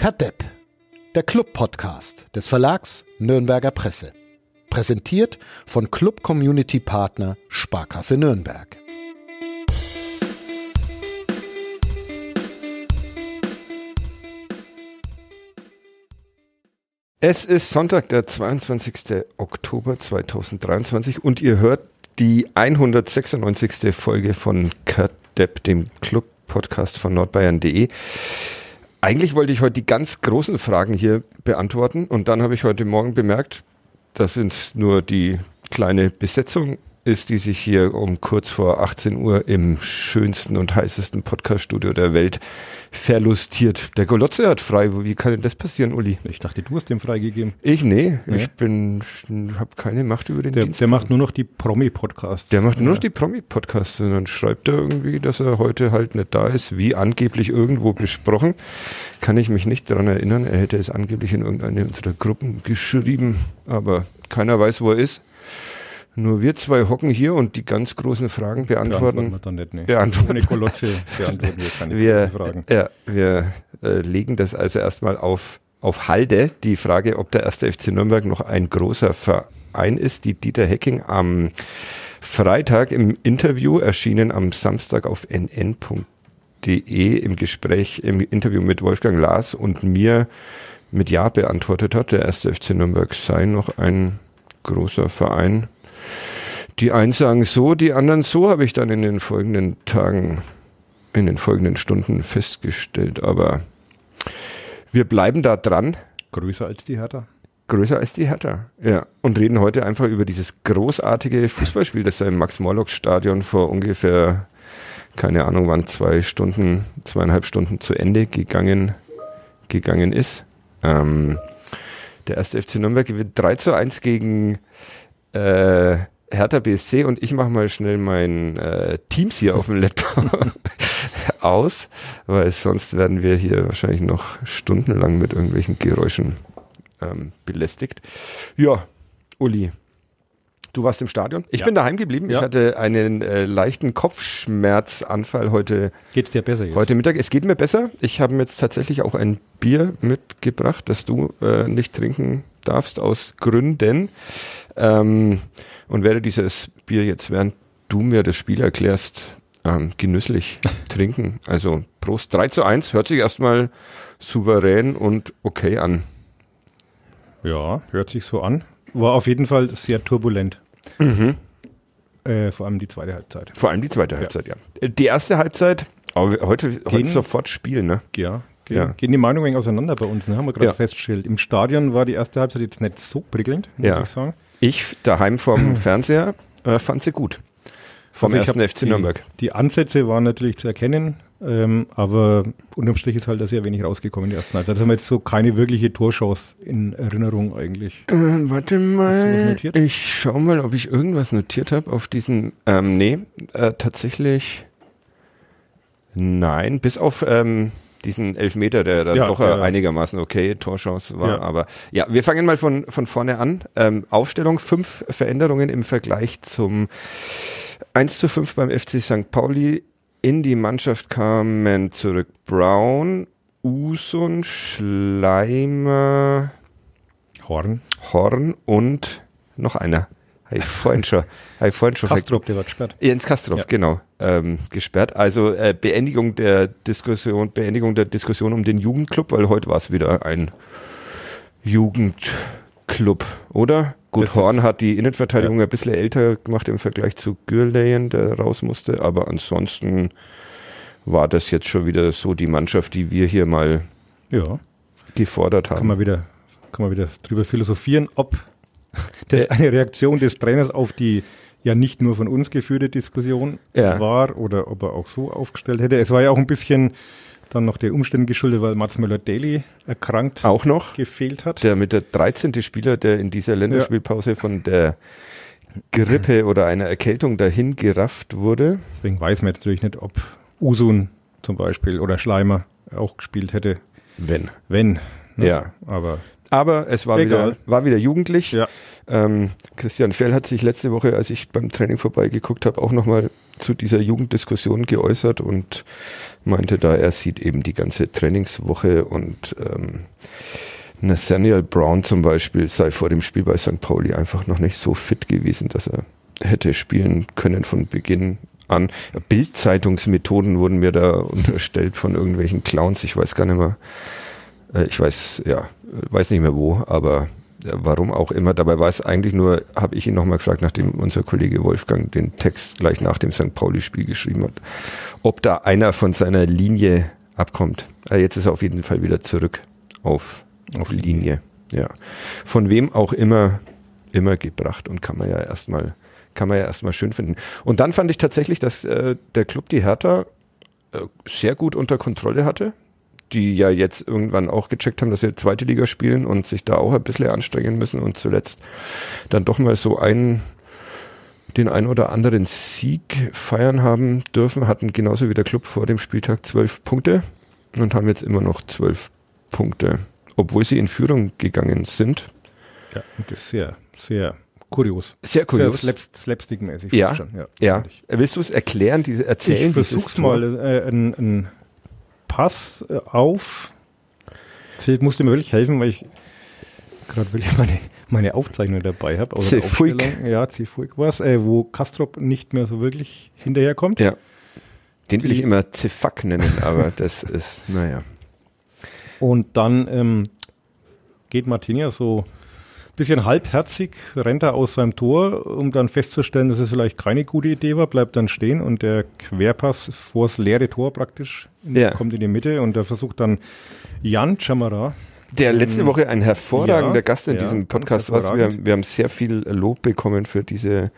Kadepp, der Club-Podcast des Verlags Nürnberger Presse. Präsentiert von Club Community Partner Sparkasse Nürnberg. Es ist Sonntag, der 22. Oktober 2023 und ihr hört die 196. Folge von Kadepp, dem Club-Podcast von nordbayern.de. Eigentlich wollte ich heute die ganz großen Fragen hier beantworten und dann habe ich heute Morgen bemerkt, das sind nur die kleine Besetzung ist, die sich hier um kurz vor 18 Uhr im schönsten und heißesten Podcaststudio der Welt verlustiert. Der Golotze hat frei. Wie kann denn das passieren, Uli? Ich dachte, du hast dem freigegeben. Ich nee, nee. ich bin habe keine Macht über den der, Dienst. Der macht nur noch die Promi-Podcasts. Der macht nur ja. noch die Promi-Podcasts und dann schreibt er irgendwie, dass er heute halt nicht da ist, wie angeblich irgendwo besprochen. Kann ich mich nicht daran erinnern. Er hätte es angeblich in irgendeine unserer Gruppen geschrieben, aber keiner weiß, wo er ist. Nur wir zwei hocken hier und die ganz großen Fragen beantworten. beantworten wir dann nicht, nee. Beantworten. Kolotze beantworten wir keine wir, Fragen. Ja, wir äh, legen das also erstmal auf, auf Halde. Die Frage, ob der erste FC Nürnberg noch ein großer Verein ist, die Dieter Hecking am Freitag im Interview erschienen am Samstag auf nn.de im Gespräch, im Interview mit Wolfgang Lars und mir mit Ja beantwortet hat. Der erste FC Nürnberg sei noch ein großer Verein die einen sagen so, die anderen so, habe ich dann in den folgenden Tagen, in den folgenden Stunden festgestellt. Aber wir bleiben da dran. Größer als die Hertha? Größer als die Hertha, ja. Und reden heute einfach über dieses großartige Fußballspiel, das im Max-Morlock-Stadion vor ungefähr, keine Ahnung wann, zwei Stunden, zweieinhalb Stunden zu Ende gegangen, gegangen ist. Ähm, der erste FC Nürnberg gewinnt 3 zu 1 gegen äh, Hertha BSC und ich mache mal schnell mein äh, Teams hier auf dem Laptop aus, weil sonst werden wir hier wahrscheinlich noch stundenlang mit irgendwelchen Geräuschen ähm, belästigt. Ja, Uli, du warst im Stadion. Ich Ja. bin daheim geblieben. Ja. Ich hatte einen äh, leichten Kopfschmerzanfall heute, Geht's dir besser jetzt? heute Mittag. Es geht mir besser. Ich habe mir jetzt tatsächlich auch ein Bier mitgebracht, das du äh, nicht trinken darfst aus Gründen. Ähm, und werde dieses Bier jetzt, während du mir das Spiel erklärst, ähm, genüsslich trinken. Also Prost 3 zu 1, hört sich erstmal souverän und okay an. Ja, hört sich so an. War auf jeden Fall sehr turbulent. Mhm. Äh, vor allem die zweite Halbzeit. Vor allem die zweite Halbzeit, ja. Äh, Die erste Halbzeit, aber heute, heute Gegen- sofort Spiel, ne? Ja. Gehen, Ja. gehen die Meinungen auseinander bei uns, ne? haben wir gerade Ja. festgestellt. Im Stadion war die erste Halbzeit jetzt nicht so prickelnd, muss Ja. ich sagen. Ich daheim vom Fernseher äh, fand sie gut. Vom Also ersten FC die, Nürnberg. Die Ansätze waren natürlich zu erkennen, ähm, aber unterm Strich ist halt da sehr wenig rausgekommen in der ersten Halbzeit. Also haben wir jetzt so keine wirkliche Torchance in Erinnerung eigentlich. Äh, warte Hast du was mal, notiert? ich schau mal, ob ich irgendwas notiert habe auf diesen. Ähm, nee, äh, tatsächlich. Nein, bis auf ähm, diesen Elfmeter, der dann Ja, doch äh, ja. einigermaßen okay Torchance war. Ja. Aber ja, wir fangen mal von von vorne an. Ähm, Aufstellung fünf Veränderungen im Vergleich zum 1 zu 5 beim FC St. Pauli. In die Mannschaft kamen zurück Brown, Usun, Schleimer. Horn. Horn und noch einer. Habe ich vorhin schon, hab ich vorhin schon Kastrop, der war gesperrt. Jens Kastrop, Ja. genau, ähm, gesperrt. Also äh, Beendigung der Diskussion, Beendigung der Diskussion um den Jugendclub, weil heute war es wieder ein Jugendclub, oder? Gut, Das Horn hat die Innenverteidigung ein bisschen älter gemacht im Vergleich zu Gürleyen, der raus musste, aber ansonsten war das jetzt schon wieder so die Mannschaft, die wir hier mal Ja, gefordert haben. kann man wieder, kann man wieder drüber philosophieren, ob das Äh. eine Reaktion des Trainers auf die ja nicht nur von uns geführte Diskussion Ja. war oder ob er auch so aufgestellt hätte. Es war ja auch ein bisschen dann noch den Umständen geschuldet, weil Mats Möller-Daly erkrankt Auch noch gefehlt hat. der mit der 13. Spieler, der in dieser Länderspielpause von der Grippe oder einer Erkältung dahin gerafft wurde. Deswegen weiß man jetzt natürlich nicht, ob Usun zum Beispiel oder Schleimer auch gespielt hätte, Wenn. wenn. ne? Ja. Aber Aber es war Egal. wieder, war wieder jugendlich. ja, Ähm, Christian Fell hat sich letzte Woche, als ich beim Training vorbeigeguckt habe, auch nochmal zu dieser Jugenddiskussion geäußert und meinte da, er sieht eben die ganze Trainingswoche und ähm, Nathaniel Brown zum Beispiel sei vor dem Spiel bei St. Pauli einfach noch nicht so fit gewesen, dass er hätte spielen können von Beginn an. Bildzeitungsmethoden wurden mir da unterstellt von irgendwelchen Clowns. Ich weiß gar nicht mehr. Äh, ich weiß, ja, weiß nicht mehr wo, aber warum auch immer. Dabei war es eigentlich nur, habe ich ihn nochmal gefragt, nachdem unser Kollege Wolfgang den Text gleich nach dem St. Pauli-Spiel geschrieben hat, ob da einer von seiner Linie abkommt. Also jetzt ist er auf jeden Fall wieder zurück auf, auf Linie. Ja. Von wem auch immer, immer gebracht und kann man ja erstmal, kann man ja erstmal schön finden. Und dann fand ich tatsächlich, dass äh, der Club die Hertha äh, sehr gut unter Kontrolle hatte die ja jetzt irgendwann auch gecheckt haben, dass sie zweite Liga spielen und sich da auch ein bisschen anstrengen müssen und zuletzt dann doch mal so einen den ein oder anderen Sieg feiern haben dürfen, hatten genauso wie der Club vor dem Spieltag zwölf Punkte und haben jetzt immer noch zwölf Punkte, obwohl sie in Führung gegangen sind. Ja, das ist sehr, sehr kurios. Sehr kurios. Sehr slapstick-mäßig. Ja, schon. ja. ja. Willst du es erklären, diese erzählen? Ich versuch's mal. Äh, ein, ein Pass äh, auf. Zählt musste mir wirklich helfen, weil ich gerade wirklich meine, meine Aufzeichnung dabei habe. Cefuig. Ja, Cefuig war es, äh, wo Kastrop nicht mehr so wirklich hinterherkommt. Ja. Den will ich immer Cefac nennen, aber das ist, naja. Und dann ähm, geht Martinia so bisschen halbherzig rennt er aus seinem Tor, um dann festzustellen, dass es vielleicht keine gute Idee war, bleibt dann stehen und der Querpass vors leere Tor praktisch ja. kommt in die Mitte und er versucht dann Jan Chamara. Der letzte Woche ein hervorragender ja, Gast in ja, diesem Podcast war. Wir, wir haben sehr viel Lob bekommen für diese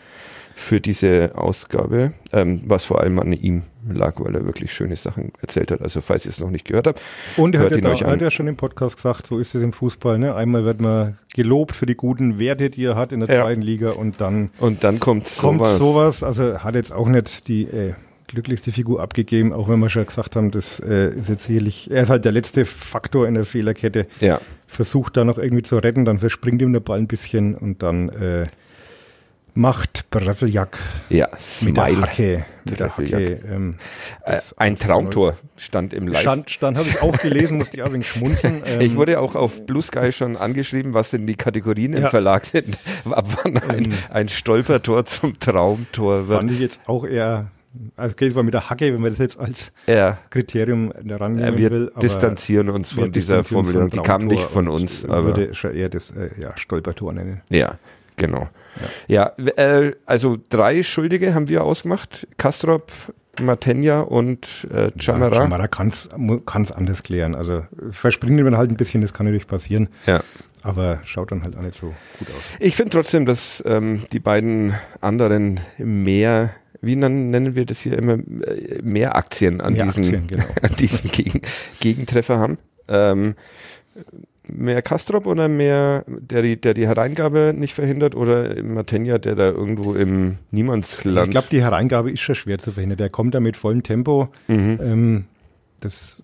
für diese Ausgabe, ähm, was vor allem an ihm lag, weil er wirklich schöne Sachen erzählt hat. Also falls ihr es noch nicht gehört habt, und er hat, ihn ja da, hat ja schon im Podcast gesagt, so ist es im Fußball. Ne? Einmal wird man gelobt für die guten Werte, die er hat in der ja. zweiten Liga und dann und dann kommt sowas. Kommt sowas. Also hat jetzt auch nicht die äh, glücklichste Figur abgegeben, auch wenn wir schon gesagt haben, das äh, ist jetzt sicherlich, er ist halt der letzte Faktor in der Fehlerkette. Ja. Versucht da noch irgendwie zu retten, dann verspringt ihm der Ball ein bisschen und dann äh, macht Breveljak ja, mit der Hacke. Mit der Hacke ähm, äh, ein Traumtor stand im Live. Stand, stand habe ich auch gelesen, musste ich auch wegen schmunzeln. Ähm, ich wurde auch auf Blue Sky schon angeschrieben, was denn die Kategorien im Verlag sind. Ab wann ein, ähm, ein Stolpertor zum Traumtor wird. Fand ich jetzt auch eher also okay, es war mit der Hacke, wenn man das jetzt als ja. Kriterium rannehmen wir will. Wir distanzieren uns von dieser Formulierung. Die kam nicht von uns. Aber würde schon eher das äh, ja, Stolpertor nennen. Ja, Genau. Ja, ja äh, also drei Schuldige haben wir ausgemacht. Kastrop, Matenja und äh, Chamara. Ja, Chamara kann es anders klären. Also verspringen wir halt ein bisschen, das kann natürlich passieren. Ja. Aber schaut dann halt auch nicht so gut aus. Ich finde trotzdem, dass ähm, die beiden anderen mehr, wie nennen wir das hier immer, äh, mehr Aktien an mehr diesen, Aktien, genau. an diesen Gegen Gegentreffer haben. Ähm, mehr Kastrop oder mehr der die, der die Hereingabe nicht verhindert oder Matenja, der da irgendwo im Niemandsland? Ich glaube, die Hereingabe ist schon schwer zu verhindern. Der kommt da mit vollem Tempo. Mhm. Ähm, das,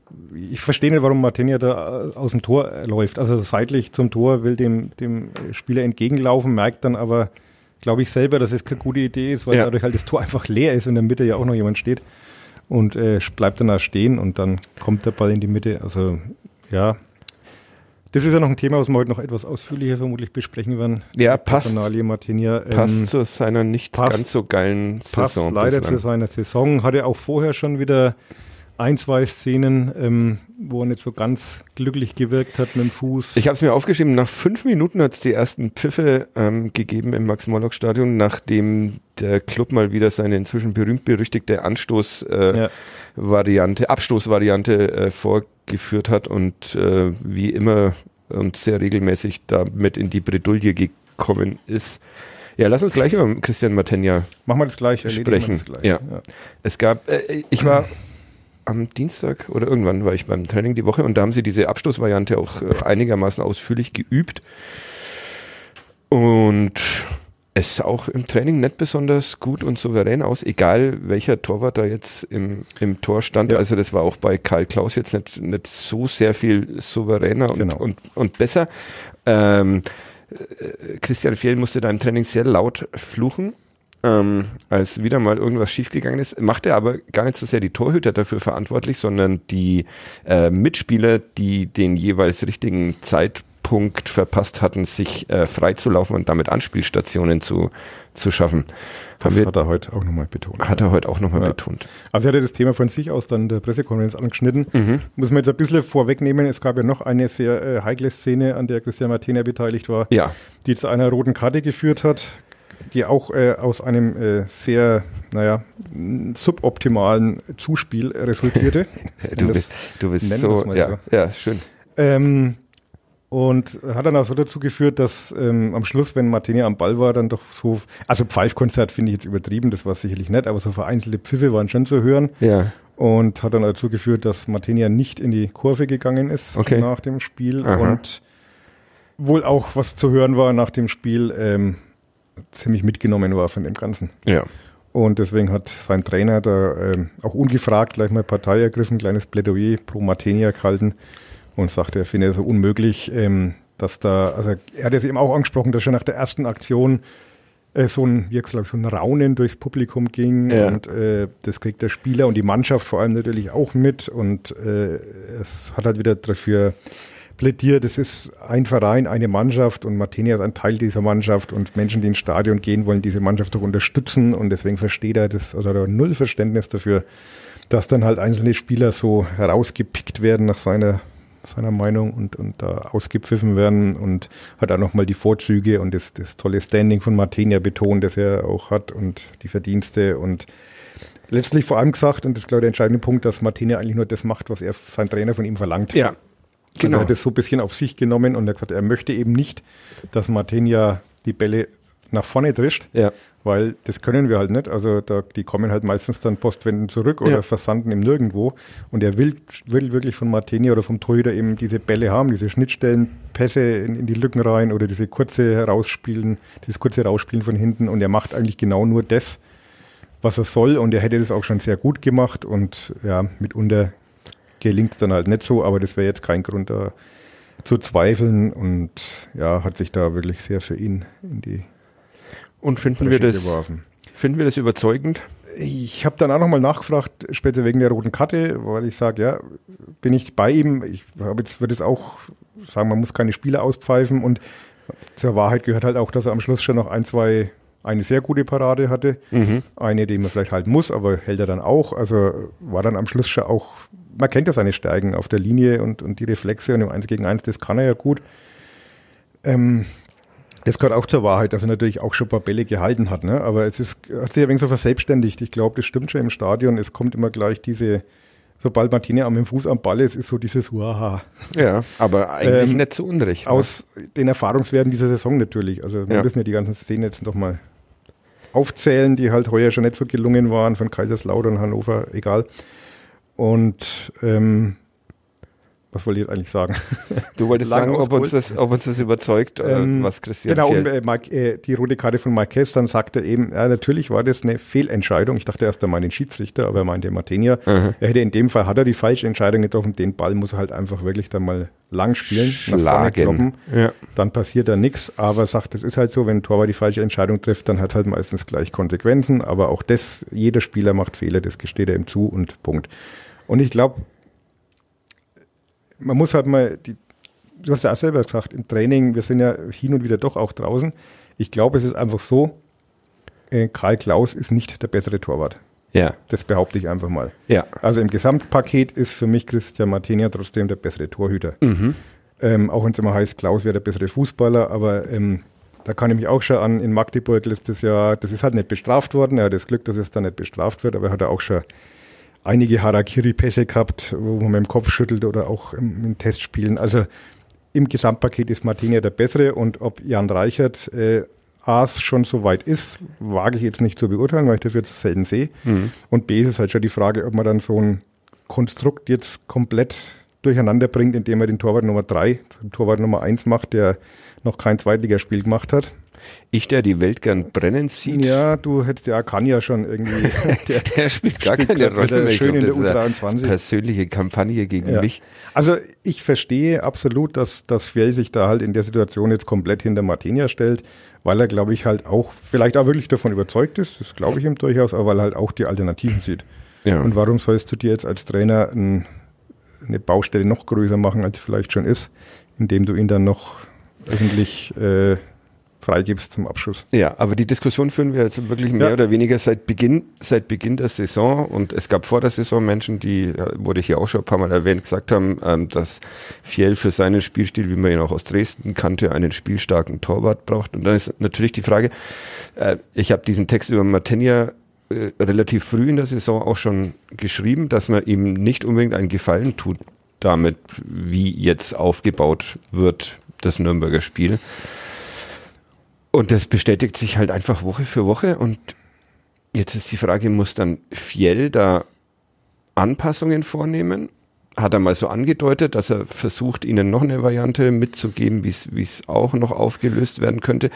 ich verstehe nicht, warum Martinia da aus dem Tor läuft. Also seitlich zum Tor will dem, dem Spieler entgegenlaufen, merkt dann aber, glaube ich selber, dass es keine gute Idee ist, weil ja. dadurch halt das Tor einfach leer ist und in der Mitte ja auch noch jemand steht und äh, bleibt dann da stehen und dann kommt der Ball in die Mitte. Also ja, das ist ja noch ein Thema, was wir heute noch etwas ausführlicher vermutlich besprechen werden. Ja, passt. Martinia, ähm, passt zu seiner nicht passt, ganz so geilen Saison. Passt leider zu seiner Saison. Hatte auch vorher schon wieder ein, zwei Szenen, ähm, wo er nicht so ganz glücklich gewirkt hat mit dem Fuß. Ich habe es mir aufgeschrieben, nach fünf Minuten hat es die ersten Pfiffe ähm, gegeben im Max-Morlock-Stadion, nachdem der Club mal wieder seine inzwischen berühmt-berüchtigte Anstoß-Variante, äh, ja. Abstoßvariante äh, vorgeführt hat und äh, wie immer und sehr regelmäßig damit in die Bredouille gekommen ist. Ja, lass uns gleich über Christian Matenja Machen wir das gleich, sprechen. Das gleich. Ja. ja. Es gab, äh, ich war am Dienstag oder irgendwann war ich beim Training die Woche und da haben sie diese Abstoßvariante auch äh, einigermaßen ausführlich geübt. Und es sah auch im Training nicht besonders gut und souverän aus, egal welcher Torwart da jetzt im, im Tor stand. Ja. Also das war auch bei Karl Klaus jetzt nicht, nicht so sehr viel souveräner und, genau. und, und besser. Ähm, äh, Christian Fjell musste da im Training sehr laut fluchen ähm, als wieder mal irgendwas schiefgegangen ist, macht er aber gar nicht so sehr die Torhüter dafür verantwortlich, sondern die äh, Mitspieler, die den jeweils richtigen Zeitpunkt verpasst hatten, sich äh, freizulaufen und damit Anspielstationen zu, zu schaffen. Das wir, hat er heute auch nochmal betont. Hat er heute auch nochmal ja. betont. Also er hat das Thema von sich aus dann der Pressekonferenz angeschnitten. Mhm. Muss man jetzt ein bisschen vorwegnehmen. Es gab ja noch eine sehr äh, heikle Szene, an der Christian Martina beteiligt war, ja. die zu einer roten Karte geführt hat die auch äh, aus einem äh, sehr, naja, suboptimalen Zuspiel resultierte. du, bist, du bist so, ja, so, ja, schön. Ähm, und hat dann auch so dazu geführt, dass ähm, am Schluss, wenn Martinia am Ball war, dann doch so, also Pfeifkonzert finde ich jetzt übertrieben, das war sicherlich nett, aber so vereinzelte Pfiffe waren schon zu hören. Ja. Und hat dann dazu geführt, dass Martinia nicht in die Kurve gegangen ist okay. nach dem Spiel. Aha. Und wohl auch was zu hören war nach dem Spiel, ähm, ziemlich mitgenommen war von dem Ganzen. Ja. Und deswegen hat sein Trainer da ähm, auch ungefragt gleich mal Partei ergriffen, kleines Plädoyer pro Martenia gehalten und sagte, er finde es so unmöglich, ähm, dass da, also er hat es eben auch angesprochen, dass schon nach der ersten Aktion äh, so ein, wie gesagt, so ein Raunen durchs Publikum ging ja. und äh, das kriegt der Spieler und die Mannschaft vor allem natürlich auch mit und äh, es hat halt wieder dafür plädiert, es ist ein Verein, eine Mannschaft und Martini ist ein Teil dieser Mannschaft und Menschen, die ins Stadion gehen, wollen diese Mannschaft auch unterstützen und deswegen versteht er das oder null Verständnis dafür, dass dann halt einzelne Spieler so herausgepickt werden nach seiner seiner Meinung und, und da ausgepfiffen werden und hat auch nochmal die Vorzüge und das, das tolle Standing von Martinia betont, das er auch hat und die Verdienste und letztlich vor allem gesagt, und das ist glaube ich der entscheidende Punkt, dass Martinia eigentlich nur das macht, was er sein Trainer von ihm verlangt. Ja, genau. Also er hat das so ein bisschen auf sich genommen und er hat gesagt, er möchte eben nicht, dass Martinia die Bälle nach vorne drischt, ja. weil das können wir halt nicht. Also da, die kommen halt meistens dann postwenden zurück oder ja. versanden im Nirgendwo. Und er will, will wirklich von Martini oder vom Torhüter eben diese Bälle haben, diese Schnittstellen, Pässe in, in, die Lücken rein oder diese kurze Herausspielen, dieses kurze Rausspielen von hinten. Und er macht eigentlich genau nur das, was er soll. Und er hätte das auch schon sehr gut gemacht und ja, mitunter gelingt es dann halt nicht so, aber das wäre jetzt kein Grund da zu zweifeln und ja, hat sich da wirklich sehr für ihn in die Und finden wir das geworfen. finden wir das überzeugend? Ich habe dann auch nochmal nachgefragt, später wegen der roten Karte, weil ich sage, ja, bin ich bei ihm. Ich habe jetzt wird es auch sagen, man muss keine Spieler auspfeifen und zur Wahrheit gehört halt auch, dass er am Schluss schon noch ein, zwei eine sehr gute Parade hatte, mhm. eine, die man vielleicht halten muss, aber hält er dann auch. Also war dann am Schluss schon auch man kennt ja seine Stärken auf der Linie und, und die Reflexe und im 1 gegen 1, das kann er ja gut. Ähm, das gehört auch zur Wahrheit, dass er natürlich auch schon ein paar Bälle gehalten hat, ne? aber es ist, hat sich ein wenig so verselbstständigt. Ich glaube, das stimmt schon im Stadion. Es kommt immer gleich diese, sobald Martine am Fuß am Ball ist, ist so dieses Uaha. Ja, aber eigentlich ähm, nicht zu Unrecht. Ne? Aus den Erfahrungswerten dieser Saison natürlich. Also wir ja. müssen ja die ganzen Szenen jetzt nochmal aufzählen, die halt heuer schon nicht so gelungen waren, von Kaiserslautern, Hannover, egal. Und ähm, was wollte ich jetzt eigentlich sagen? Du wolltest sagen, ob uns, das, ob uns das überzeugt, äh, ähm, was Christian Genau, und äh, Mike, äh, die rote Karte von Marquez, dann sagte er eben, ja, natürlich war das eine Fehlentscheidung. Ich dachte erst einmal den Schiedsrichter, aber er meinte Martinia. Er hätte in dem Fall, hat er die falsche Entscheidung getroffen, den Ball muss er halt einfach wirklich dann mal lang spielen, Schlagen. nach vorne kloppen. Ja. Dann passiert da nichts, aber sagt, das ist halt so, wenn ein Torwart die falsche Entscheidung trifft, dann hat es halt meistens gleich Konsequenzen, aber auch das, jeder Spieler macht Fehler, das gesteht er ihm zu und Punkt. Und ich glaube, man muss halt mal, die, du hast ja auch selber gesagt, im Training, wir sind ja hin und wieder doch auch draußen. Ich glaube, es ist einfach so, äh, Karl Klaus ist nicht der bessere Torwart. Ja. Das behaupte ich einfach mal. Ja. Also im Gesamtpaket ist für mich Christian Martinia trotzdem der bessere Torhüter. Mhm. Ähm, auch wenn es immer heißt, Klaus wäre der bessere Fußballer, aber ähm, da kann ich mich auch schon an in Magdeburg letztes Jahr, das ist halt nicht bestraft worden. Er hat das Glück, dass es dann nicht bestraft wird, aber er hat auch schon einige Harakiri-Pässe gehabt, wo man mit dem Kopf schüttelt oder auch im, im Testspielen. Also im Gesamtpaket ist Martinia der bessere und ob Jan Reichert äh, A's schon so weit ist, wage ich jetzt nicht zu beurteilen, weil ich dafür zu selten sehe. Mhm. Und B ist halt schon die Frage, ob man dann so ein Konstrukt jetzt komplett durcheinander bringt, indem er den Torwart Nummer 3 zum Torwart Nummer 1 macht, der noch kein Zweitligaspiel gemacht hat. Ich, der die Welt gern brennen sieht. Ja, du hättest ja Kanja schon irgendwie. Der, der spielt gar keine Rolle mehr. Schön in der glaub, das ist eine U23. Persönliche Kampagne gegen Ja. mich. Also ich verstehe absolut, dass, dass Fjell sich da halt in der Situation jetzt komplett hinter Martinia stellt, weil er, glaube ich, halt auch, vielleicht auch wirklich davon überzeugt ist, das glaube ich ihm durchaus, aber weil er halt auch die Alternativen sieht. Ja. Und warum sollst du dir jetzt als Trainer ein, eine Baustelle noch größer machen, als sie vielleicht schon ist, indem du ihn dann noch öffentlich äh, freigibst zum Abschuss? Ja, aber die Diskussion führen wir jetzt wirklich mehr Ja. oder weniger seit Beginn, seit Beginn der Saison. Und es gab vor der Saison Menschen, die, äh, wurde hier auch schon ein paar Mal erwähnt, gesagt haben, ähm, dass Fjell für seinen Spielstil, wie man ihn auch aus Dresden kannte, einen spielstarken Torwart braucht. Und dann ist natürlich die Frage, äh, ich habe diesen Text über Martinia äh, relativ früh in der Saison auch schon geschrieben, dass man ihm nicht unbedingt einen Gefallen tut damit, wie jetzt aufgebaut wird, das Nürnberger Spiel. Und das bestätigt sich halt einfach Woche für Woche. Und jetzt ist die Frage, muss dann Fiel da Anpassungen vornehmen? Hat er mal so angedeutet, dass er versucht, ihnen noch eine Variante mitzugeben, wie es auch noch aufgelöst werden könnte?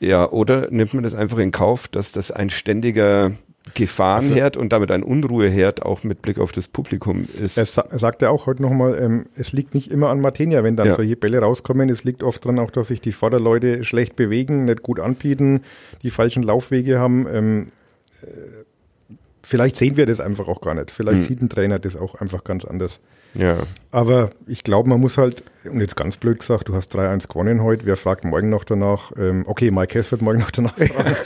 Ja, oder nimmt man das einfach in Kauf, dass das ein ständiger Gefahrenherd und damit ein Unruheherd auch mit Blick auf das Publikum ist? Er, sa er sagt ja auch heute nochmal, ähm, es liegt nicht immer an Martinia, wenn dann Ja. solche Bälle rauskommen. Es liegt oft daran auch, dass sich die Vorderleute schlecht bewegen, nicht gut anbieten, die falschen Laufwege haben. Ähm, äh, vielleicht sehen wir das einfach auch gar nicht. Vielleicht Hm. sieht ein Trainer das auch einfach ganz anders. ja. Aber ich glaube, man muss halt, und jetzt ganz blöd gesagt, du hast 3-1 gewonnen heute, wer fragt morgen noch danach? Ähm, okay, Mike Hess wird morgen noch danach fragen.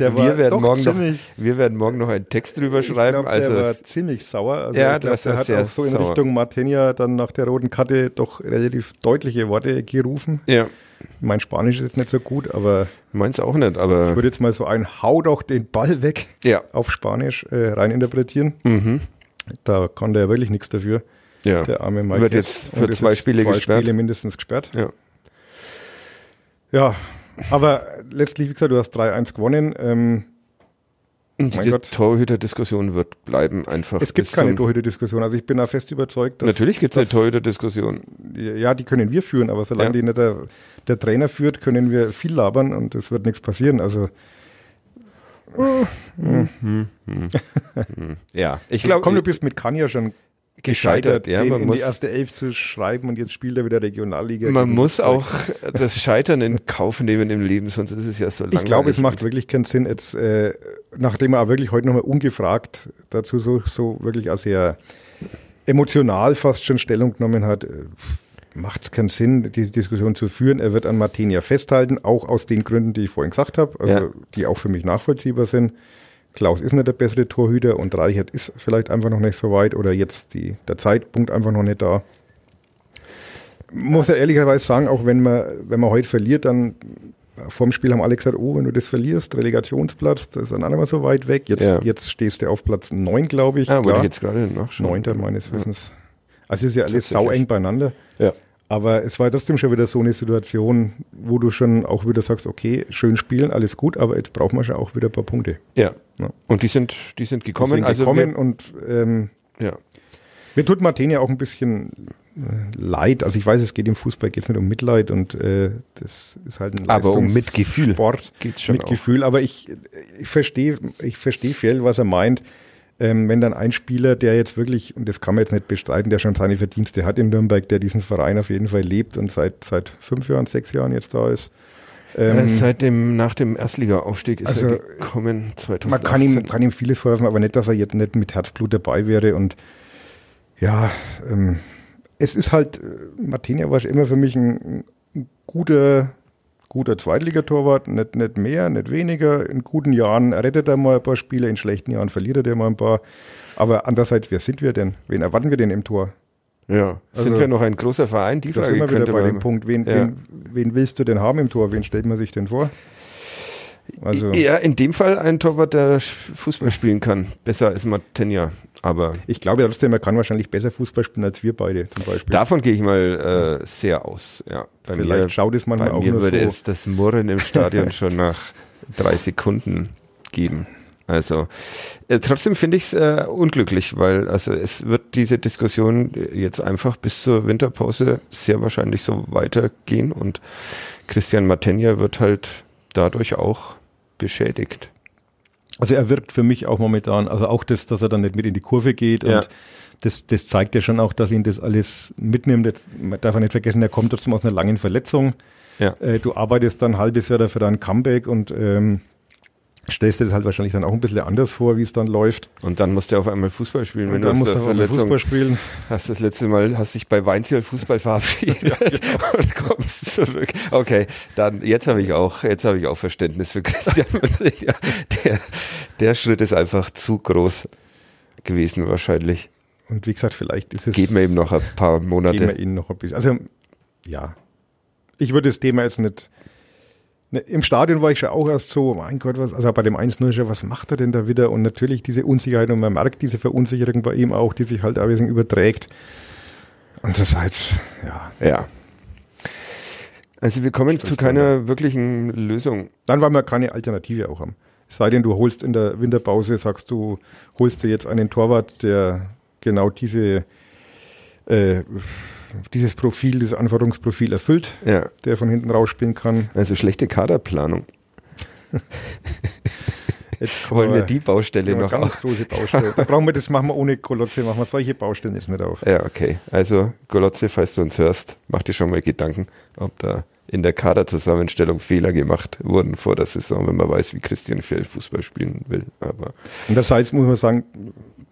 der wir, werden morgen noch, ziemlich- wir werden morgen noch einen Text drüber schreiben. Glaub, also der war ziemlich sauer. Also Ja, ich glaub, das der war hat auch so in sauer. Richtung Martinia dann nach der roten Karte doch relativ deutliche Worte gerufen. ja, Mein Spanisch ist nicht so gut, aber meins auch nicht, ich aber würde jetzt mal so ein Hau doch den Ball weg ja. auf Spanisch äh, reininterpretieren. Mhm. Da kann der wirklich nichts dafür, Ja. der arme Mike. Wird jetzt für zwei Spiele zwei gesperrt. Spiele mindestens gesperrt. Ja. Ja, aber letztlich, wie gesagt, du hast 3-1 gewonnen. Ähm, Mein die Gott. Torhüter-Diskussion wird bleiben einfach. es gibt keine Torhüter-Diskussion. Also ich bin da fest überzeugt, dass Natürlich gibt es eine Torhüter-Diskussion. Ja, die können wir führen, aber solange Ja. die nicht der, der Trainer führt, können wir viel labern und es wird nichts passieren. Also Ja, ich komm, glaube, du bist mit Kanja schon gescheitert. Ja, den man in muss, die erste Elf zu schreiben und jetzt spielt er wieder Regionalliga. man muss auch das Scheitern in Kauf nehmen im Leben, sonst ist es ja so langweilig. Ich glaube, es macht wirklich keinen Sinn, jetzt, äh, nachdem er auch wirklich heute nochmal ungefragt dazu so, so wirklich auch sehr emotional fast schon Stellung genommen hat, äh, macht es keinen Sinn, diese Diskussion zu führen. Er wird an Martinia festhalten, auch aus den Gründen, die ich vorhin gesagt habe, also Ja. die auch für mich nachvollziehbar sind. Klaus ist nicht der bessere Torhüter und Reichert ist vielleicht einfach noch nicht so weit oder jetzt die, der Zeitpunkt einfach noch nicht da. Muss ja ehrlicherweise sagen, auch wenn man, wenn man heute verliert, dann vorm Spiel haben alle gesagt, oh, wenn du das verlierst, Relegationsplatz, das ist dann auch nicht mehr so weit weg. Jetzt, Ja. jetzt stehst du auf Platz 9, glaube ich. Ah, wollte ich jetzt gerade nachschauen. Neunter meines Wissens. Also es ist ja alles saueng beieinander. Ja. Aber es war trotzdem schon wieder so eine Situation, wo du schon auch wieder sagst, okay, schön spielen, alles gut, aber jetzt braucht man schon auch wieder ein paar Punkte. Ja. Ja. Und die sind, die sind Die gekommen. sind also gekommen und ähm, Wir, ja. mir tut Martin ja auch ein bisschen äh, leid. Also ich weiß, es geht im Fußball geht es nicht um Mitleid und äh, das ist halt ein Aber um Mitgefühl Sport geht's schon mit Gefühl. Aber ich, ich verstehe, ich verstehe viel, was er meint. Ähm, wenn dann ein Spieler, der jetzt wirklich, und das kann man jetzt nicht bestreiten, der schon seine Verdienste hat in Nürnberg, der diesen Verein auf jeden Fall lebt und seit, seit fünf Jahren, sechs Jahren jetzt da ist. Äh, Ähm, Seit dem, nach dem Erstliga-Aufstieg ist also, er gekommen, 2018. man kann ihm, kann ihm vieles vorwerfen, aber nicht, dass er jetzt nicht mit Herzblut dabei wäre. Und ja, ähm, es ist halt, äh, Martinia war immer für mich ein, ein guter, guter Zweitligatorwart, nicht, nicht mehr, nicht weniger. In guten Jahren rettet er mal ein paar Spiele, in schlechten Jahren verliert er mal ein paar. Aber andererseits, wer sind wir denn? Wen erwarten wir denn im Tor? Ja. Sind Also- wir noch ein großer Verein? Die Frage sind wir wieder bei dem Punkt, wen, Ja. wen, wen willst du denn haben im Tor? Wen stellt man sich denn vor? Also Ja, in dem Fall ein Torwart, der Fußball spielen kann. Besser als Martinia. Aber ich glaube trotzdem, er kann wahrscheinlich besser Fußball spielen als wir beide zum Beispiel. davon gehe ich mal äh, sehr aus. Ja, bei Vielleicht mir, schaut es manchmal bei auch mir würde so. es das Murren im Stadion schon nach drei Sekunden geben. Also äh, trotzdem finde ich es äh, unglücklich, weil also es wird diese Diskussion jetzt einfach bis zur Winterpause sehr wahrscheinlich so weitergehen und Christian Matenja wird halt dadurch auch beschädigt. Also er wirkt für mich auch momentan, also auch das, dass er dann nicht mit in die Kurve geht Ja. und das, das zeigt ja schon auch, dass ihn das alles mitnimmt. Jetzt, man darf ja nicht vergessen, er kommt trotzdem aus einer langen Verletzung. Ja. Äh, du arbeitest dann ein halbes Jahr dafür dein Comeback und ähm, stellst dir das halt wahrscheinlich dann auch ein bisschen anders vor, wie es dann läuft. Und dann musst du auf einmal Fußball spielen, Und du dann aus musst du auch mal Verletzung Fußball spielen. hast das letzte Mal hast dich bei Weinziel Fußball verabschiedet und kommst zurück. Okay, dann jetzt habe ich auch jetzt habe ich auch Verständnis für Christian. ja, der der Schritt ist einfach zu groß gewesen wahrscheinlich. Und wie gesagt, vielleicht ist es. Geben wir ihm noch ein paar Geben wir Monate. ihn noch ein bisschen. Also, ja. Ich würde das Thema jetzt nicht. Ne, Im Stadion war ich schon auch erst so, mein Gott, was, also bei dem 1-0 schon, was macht er denn da wieder? Und natürlich diese Unsicherheit und man merkt diese Verunsicherung bei ihm auch, die sich halt auch ein bisschen überträgt. Andererseits, ja. Ja. Also wir kommen zu keiner wirklichen Lösung. Dann, weil wir keine Alternative auch haben. Es sei denn, du holst in der Winterpause, sagst du, holst dir jetzt einen Torwart, der genau diese, äh, dieses Profil, dieses Anforderungsprofil erfüllt, Ja. der von hinten rausspielen kann. Also schlechte Kaderplanung. Jetzt Wollen wir die Baustelle noch ganz auf? große Baustelle. Da brauchen wir das machen wir ohne Kolotze, machen wir solche Baustellen jetzt nicht auf. Ja, okay. Also, Golotze, falls du uns hörst, mach dir schon mal Gedanken, ob da in der Kaderzusammenstellung Fehler gemacht wurden vor der Saison, wenn man weiß, wie Christian Fjell Fußball spielen will. Aber Andererseits muss man sagen,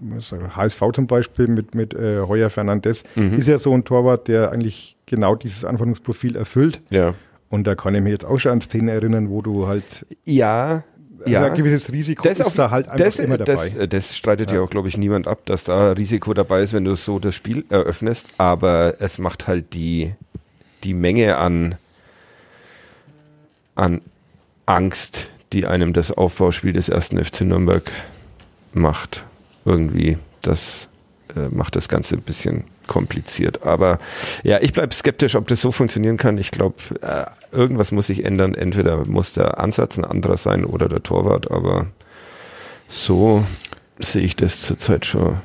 HSV zum Beispiel mit, mit äh, Heuer Fernandes ist ja so ein Torwart, der eigentlich genau dieses Anforderungsprofil erfüllt. ja. Und da kann ich mich jetzt auch schon an Szenen erinnern, wo du halt Ja, also ja. ein gewisses Risiko ist auf- da halt einfach das, immer dabei. Das, äh, das streitet ja auch, glaube ich, niemand ab, dass da Risiko dabei ist, wenn du so das Spiel eröffnest. Aber es macht halt die, die Menge an, an Angst, die einem das Aufbauspiel des ersten FC Nürnberg macht. Irgendwie, das äh, macht das Ganze ein bisschen kompliziert. Aber ja, ich bleibe skeptisch, ob das so funktionieren kann. Ich glaube, äh, irgendwas muss sich ändern. Entweder muss der Ansatz ein anderer sein oder der Torwart, aber so sehe ich das zurzeit schon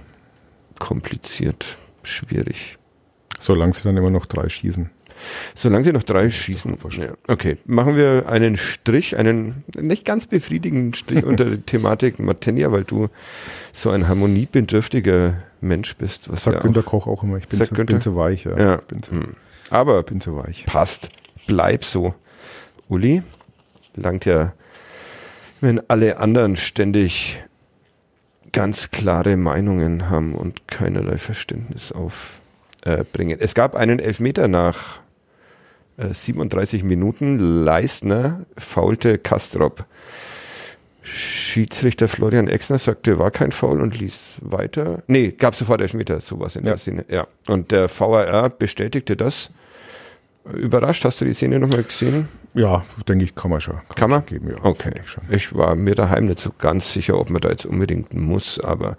kompliziert, schwierig. Solange sie dann immer noch drei schießen. Solange sie noch drei schießen. Ja. Okay, machen wir einen Strich, einen nicht ganz befriedigenden Strich unter die Thematik Matenja, weil du so ein harmoniebedürftiger Mensch bist. Was Sagt ja Günter auch, Koch auch immer. Ich bin, zu, bin zu weich. Ja. Ja. Bin, zu, hm. Aber bin zu weich. passt. Bleib so. Uli, langt ja, wenn alle anderen ständig ganz klare Meinungen haben und keinerlei Verständnis aufbringen. Es gab einen Elfmeter nach äh, 37 Minuten. Leistner faulte Kastrop. Schiedsrichter Florian Exner sagte, war kein Foul und ließ weiter. Nee, gab sofort Elfmeter, sowas in Ja. der Szene. Ja. Und der VAR bestätigte das. Überrascht, hast du die Szene nochmal gesehen? Ja, denke ich, kann man schon. Kann man? schon Geben, ja, Okay. ich. Ich war mir daheim nicht so ganz sicher, ob man da jetzt unbedingt muss, aber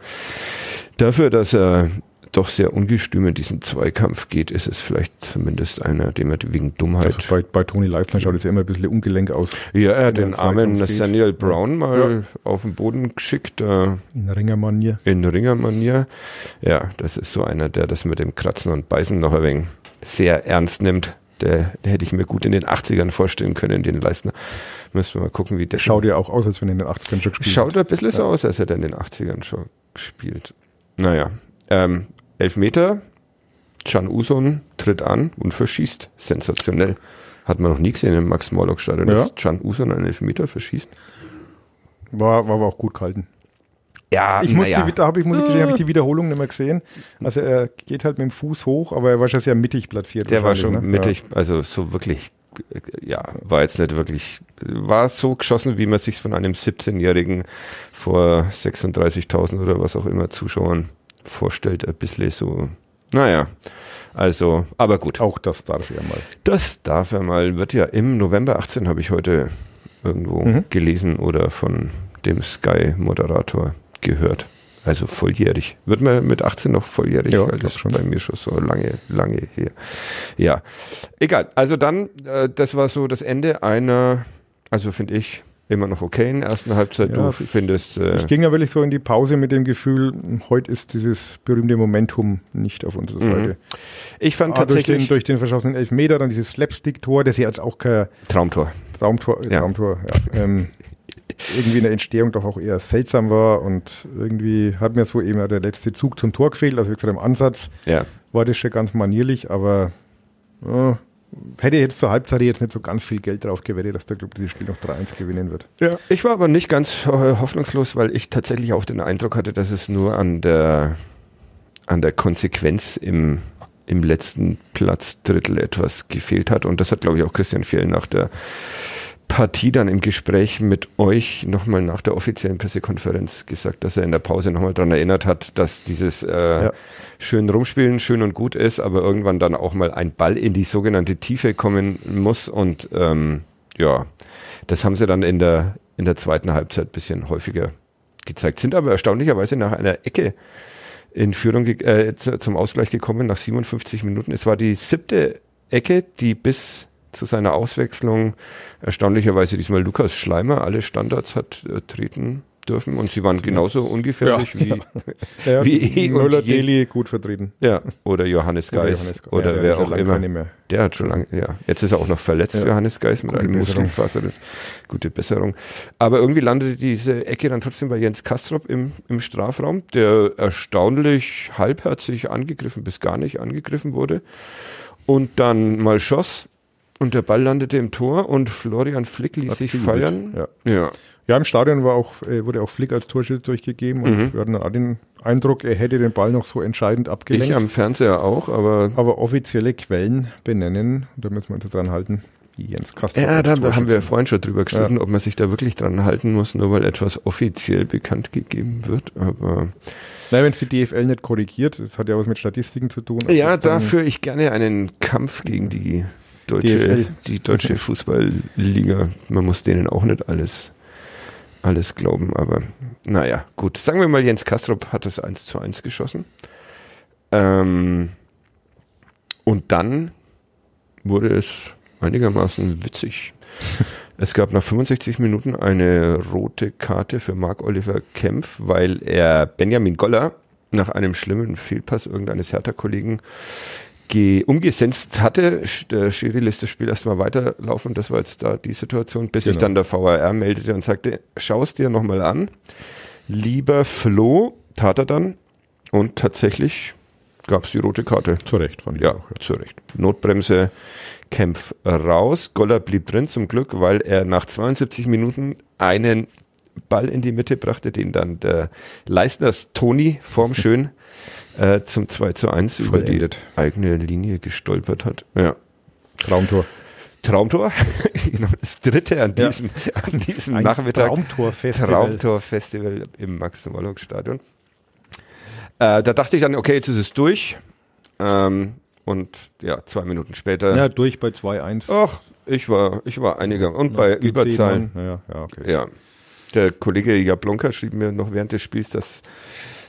dafür, dass er doch sehr ungestüm in diesen Zweikampf geht, ist es vielleicht zumindest einer, dem er wegen Dummheit. Also bei, bei Toni Leifner schaut es ja immer ein bisschen ungelenk aus. ja, er hat den armen. Nathaniel Brown mal auf den Boden geschickt, äh, In Ringermanier. in Ringermanier. Ja, das ist so einer, der das mit dem Kratzen und Beißen noch ein wenig sehr ernst nimmt. Der, der hätte ich mir gut in den 80ern vorstellen können, den Leistner. Müssen wir mal gucken, wie der Schaut ja auch aus, als wenn er in den 80ern schon gespielt Schaut ein bisschen so aus, als hätte er in den 80ern schon gespielt. Naja, ähm, Elfmeter, Can Uson tritt an und verschießt. Sensationell. Hat man noch nie gesehen im Max-Morlock-Stadion, Ja. dass Can Uson einen Elfmeter verschießt. War, war aber auch gut gehalten. Ja, Ich muss die, da habe ich, muss ich, habe ich die Wiederholung nicht mehr gesehen. Also er geht halt mit dem Fuß hoch, aber er war schon sehr mittig platziert. Der war schon ne? mittig, also so wirklich, ja, war jetzt nicht wirklich, war so geschossen, wie man sich von einem 17-Jährigen vor 36.000 oder was auch immer Zuschauern vorstellt, ein bisschen so, naja, also, aber gut. Auch das darf er mal. Das darf er mal, wird ja im November 18, habe ich heute irgendwo Mhm. gelesen oder von dem Sky-Moderator gehört. Also volljährig. Wird man mit 18 noch volljährig? Ja, das ist schon. bei mir schon so lange, lange her. Ja, egal. Also dann, äh, das war so das Ende einer, also finde ich, immer noch okay in der ersten Halbzeit. Ja, du findest, äh, Ich ging ja wirklich so in die Pause mit dem Gefühl, heute ist dieses berühmte Momentum nicht auf unserer Seite. ich fand Ah, durch, den, tatsächlich durch den verschossenen Elfmeter, dann dieses Slapstick-Tor, das ja jetzt auch kein Traumtor. Traumtor, äh, Ja. Traumtor ja, ähm, irgendwie in der Entstehung doch auch eher seltsam war und irgendwie hat mir so eben der letzte Zug zum Tor gefehlt. Also wie gesagt, im Ansatz Ja. war das schon ganz manierlich, aber ja, hätte jetzt zur Halbzeit jetzt nicht so ganz viel Geld drauf gewettet, dass der Club dieses Spiel noch 3-1 gewinnen wird. Ja. Ich war aber nicht ganz äh, hoffnungslos, weil ich tatsächlich auch den Eindruck hatte, dass es nur an der, an der Konsequenz im, im letzten Platzdrittel etwas gefehlt hat. Und das hat, glaube ich, auch Christian Fehl nach der Partie dann im Gespräch mit euch nochmal nach der offiziellen Pressekonferenz gesagt, dass er in der Pause nochmal dran erinnert hat, dass dieses äh, Ja. schön rumspielen schön und gut ist, aber irgendwann dann auch mal ein Ball in die sogenannte Tiefe kommen muss. Und ähm, ja, das haben sie dann in der, in der zweiten Halbzeit bisschen häufiger gezeigt. Sind aber erstaunlicherweise nach einer Ecke in Führung äh, zu, zum Ausgleich gekommen nach 57 Minuten. Es war die siebte Ecke, die bis zu seiner Auswechslung erstaunlicherweise diesmal Lukas Schleimer alle Standards hat äh, treten dürfen und sie waren genauso ungefährlich Ja, wie, ja. Ja, Wie eh und Müller. Deli gut vertreten. ja, oder Johannes Oder Geis Johannes oder, Ja, der wer auch immer. Der hat schon lange, ja. Jetzt ist er auch noch verletzt, Ja. Johannes Geis, mit Gute einem Besserung. Muskelfaserriss. Gute Besserung. Aber irgendwie landete diese Ecke dann trotzdem bei Jens Kastrop im, im Strafraum, der erstaunlich halbherzig angegriffen bis gar nicht angegriffen wurde und dann mal schoss und der Ball landete im Tor und Florian Flick ließ Hat sich feiern. Ja. Ja. ja, im Stadion war auch, äh, wurde auch Flick als Torschütze durchgegeben und Mhm. wir hatten auch den Eindruck, er hätte den Ball noch so entscheidend abgelenkt. Ich am Fernseher auch, aber aber offizielle Quellen benennen, da müssen wir uns dran halten, Jens Kastrop. Ja, da haben wir vorhin schon drüber gestritten, ob man sich da wirklich dran halten muss, nur weil etwas offiziell bekannt gegeben wird. Aber Nein, wenn es die DFL nicht korrigiert, das hat ja was mit Statistiken zu tun. ja, das dann- da führe ich gerne einen Kampf gegen die deutsche, DFL. die deutsche Fußballliga. Man muss denen auch nicht alles, alles glauben, aber naja, gut. Sagen wir mal, Jens Kastrop hat das 1 zu 1 geschossen. Ähm, und dann wurde es einigermaßen witzig. Es gab nach 65 Minuten eine rote Karte für Marc-Oliver Kempf, weil er Benjamin Goller nach einem schlimmen Fehlpass irgendeines Hertha-Kollegen ge- umgesetzt hatte. Der Schiri lässt das Spiel erstmal weiterlaufen. Das war jetzt da die Situation, bis sich Genau. dann der VAR meldete und sagte, schau es dir nochmal an. Lieber Flo, tat er dann. Und tatsächlich gab es die rote Karte. Zu Recht ich Ja, auch. zu Recht. Notbremse, Kempf raus. Goller blieb drin zum Glück, weil er nach 72 Minuten einen Ball in die Mitte brachte, den dann der Leistners Toni formschön äh, zum 2 zu 1 über die eigene Linie gestolpert hat. Ja. Traumtor. Traumtor. Genau, das dritte an Ja. diesem, an diesem Ein Nachmittag. Traumtorfestival. Traumtor-Festival im Max-Morlock-Stadion. Äh, da dachte ich dann, okay, jetzt ist es durch. Ähm, und ja, zwei Minuten später. Ja, durch bei 2-1. Ach, ich war, ich war einiger. Und bei Die Überzahlen. Ja, ja, okay. Ja. Der Kollege Jablonka schrieb mir noch während des Spiels, dass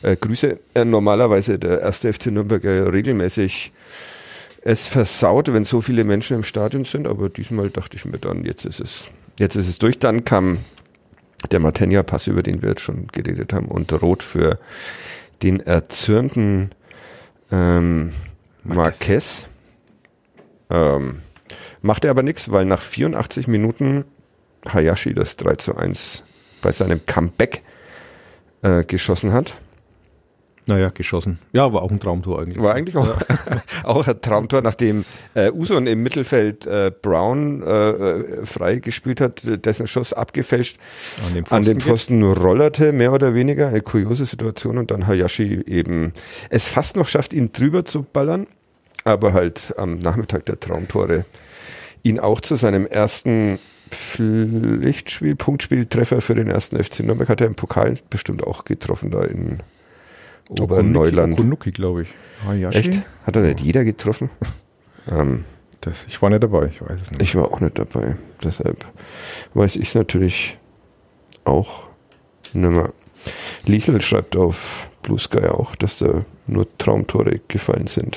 äh, Grüße äh, normalerweise der erste FC Nürnberg ja regelmäßig es versaut, wenn so viele Menschen im Stadion sind, aber diesmal dachte ich mir dann, jetzt ist es, jetzt ist es durch. Dann kam der Martenia-Pass, über den wir jetzt schon geredet haben, und Rot für den erzürnten ähm, Marquez. Ähm, machte aber nichts, weil nach 84 Minuten Hayashi das 3 zu 1 bei seinem Comeback äh, geschossen hat. Naja, geschossen. Ja, war auch ein Traumtor eigentlich. War eigentlich auch, auch ein Traumtor, nachdem äh, Uson im Mittelfeld äh, Brown äh, äh, frei gespielt hat, dessen Schuss abgefälscht An dem an den geht. Pfosten rollerte, mehr oder weniger. Eine kuriose Situation und dann Hayashi eben es fast noch schafft, ihn drüber zu ballern, aber halt am Nachmittag der Traumtore ihn auch zu seinem ersten Pflichtspiel, Punktspieltreffer für den ersten FC Nürnberg hat er im Pokal bestimmt auch getroffen da in Oberneuland. Okunuki, glaube ich. Hayashi? Echt? Hat er nicht jeder getroffen? ähm, Das, ich war nicht dabei, ich weiß es nicht. ich war auch nicht dabei. Deshalb weiß ich es natürlich auch nimmer. Liesel schreibt auf Blue Sky auch, dass da nur Traumtore gefallen sind.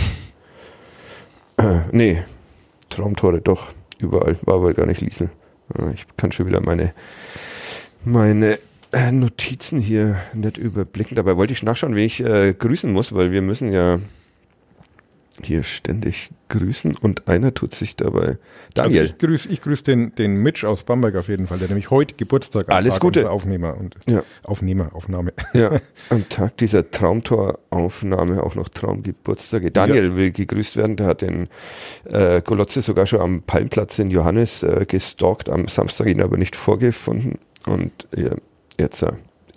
Äh, nee, Traumtore doch. Überall. War aber gar nicht Liesel. Äh, Ich kann schon wieder meine meine äh, Notizen hier nicht überblicken. Dabei wollte ich nachschauen, wie ich äh, grüßen muss, weil wir müssen ja hier ständig grüßen und einer tut sich dabei. Daniel. Also ich grüße ich grüß den, den Mitch aus Bamberg auf jeden Fall, der nämlich heute Geburtstag hat. Alles Gute. Aufnehmer und Ja. Aufnehmer, Aufnahme. Ja, am Tag dieser Traumtoraufnahme auch noch Traumgeburtstage. Daniel will gegrüßt werden, der hat den äh, Golotze sogar schon am Palmplatz in Johannes äh, gestalkt, am Samstag ihn aber nicht vorgefunden und ja, jetzt äh,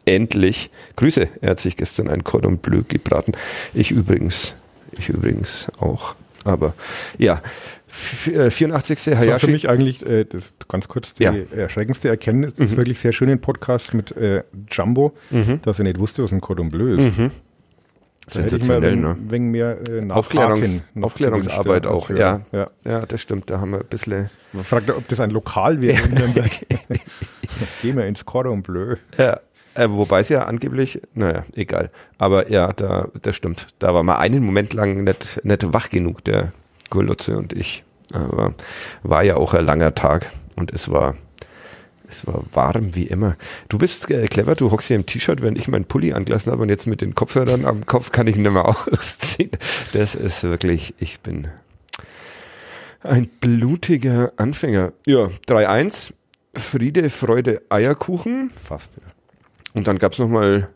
endlich Grüße. Er hat sich gestern ein Cordon Bleu gebraten. Ich übrigens, ich übrigens auch. Aber ja, f- äh, 84. Das war für Hayashi. mich eigentlich, äh, das ganz kurz, die Ja. erschreckendste Erkenntnis, das ist wirklich sehr schön in Podcast mit äh, Jumbo, dass er nicht wusste, was ein Cordon Bleu ist. Mhm. Sensationell, ne? wenig mehr äh, Aufklärungs Aufklärungsarbeit auch, ja. Ja. Ja, das stimmt. Da haben wir ein bisschen Man fragt, ob das ein Lokal wäre in Nürnberg. Gehen wir ins Cordon Bleu. Ja, äh, wobei es ja angeblich, naja, egal. Aber ja, da, das stimmt. Da war mal einen Moment lang nicht, nicht wach genug, der Gurlutze und ich. Aber war ja auch ein langer Tag und es war, es war warm wie immer. Du bist äh, clever, du hockst hier im T-Shirt, wenn ich meinen Pulli angelassen habe und jetzt mit den Kopfhörern am Kopf kann ich ihn nicht mehr ausziehen. Das ist wirklich, ich bin ein blutiger Anfänger. Ja, 3-1. Friede, Freude, Eierkuchen. Fast, ja. Und dann gab es nochmal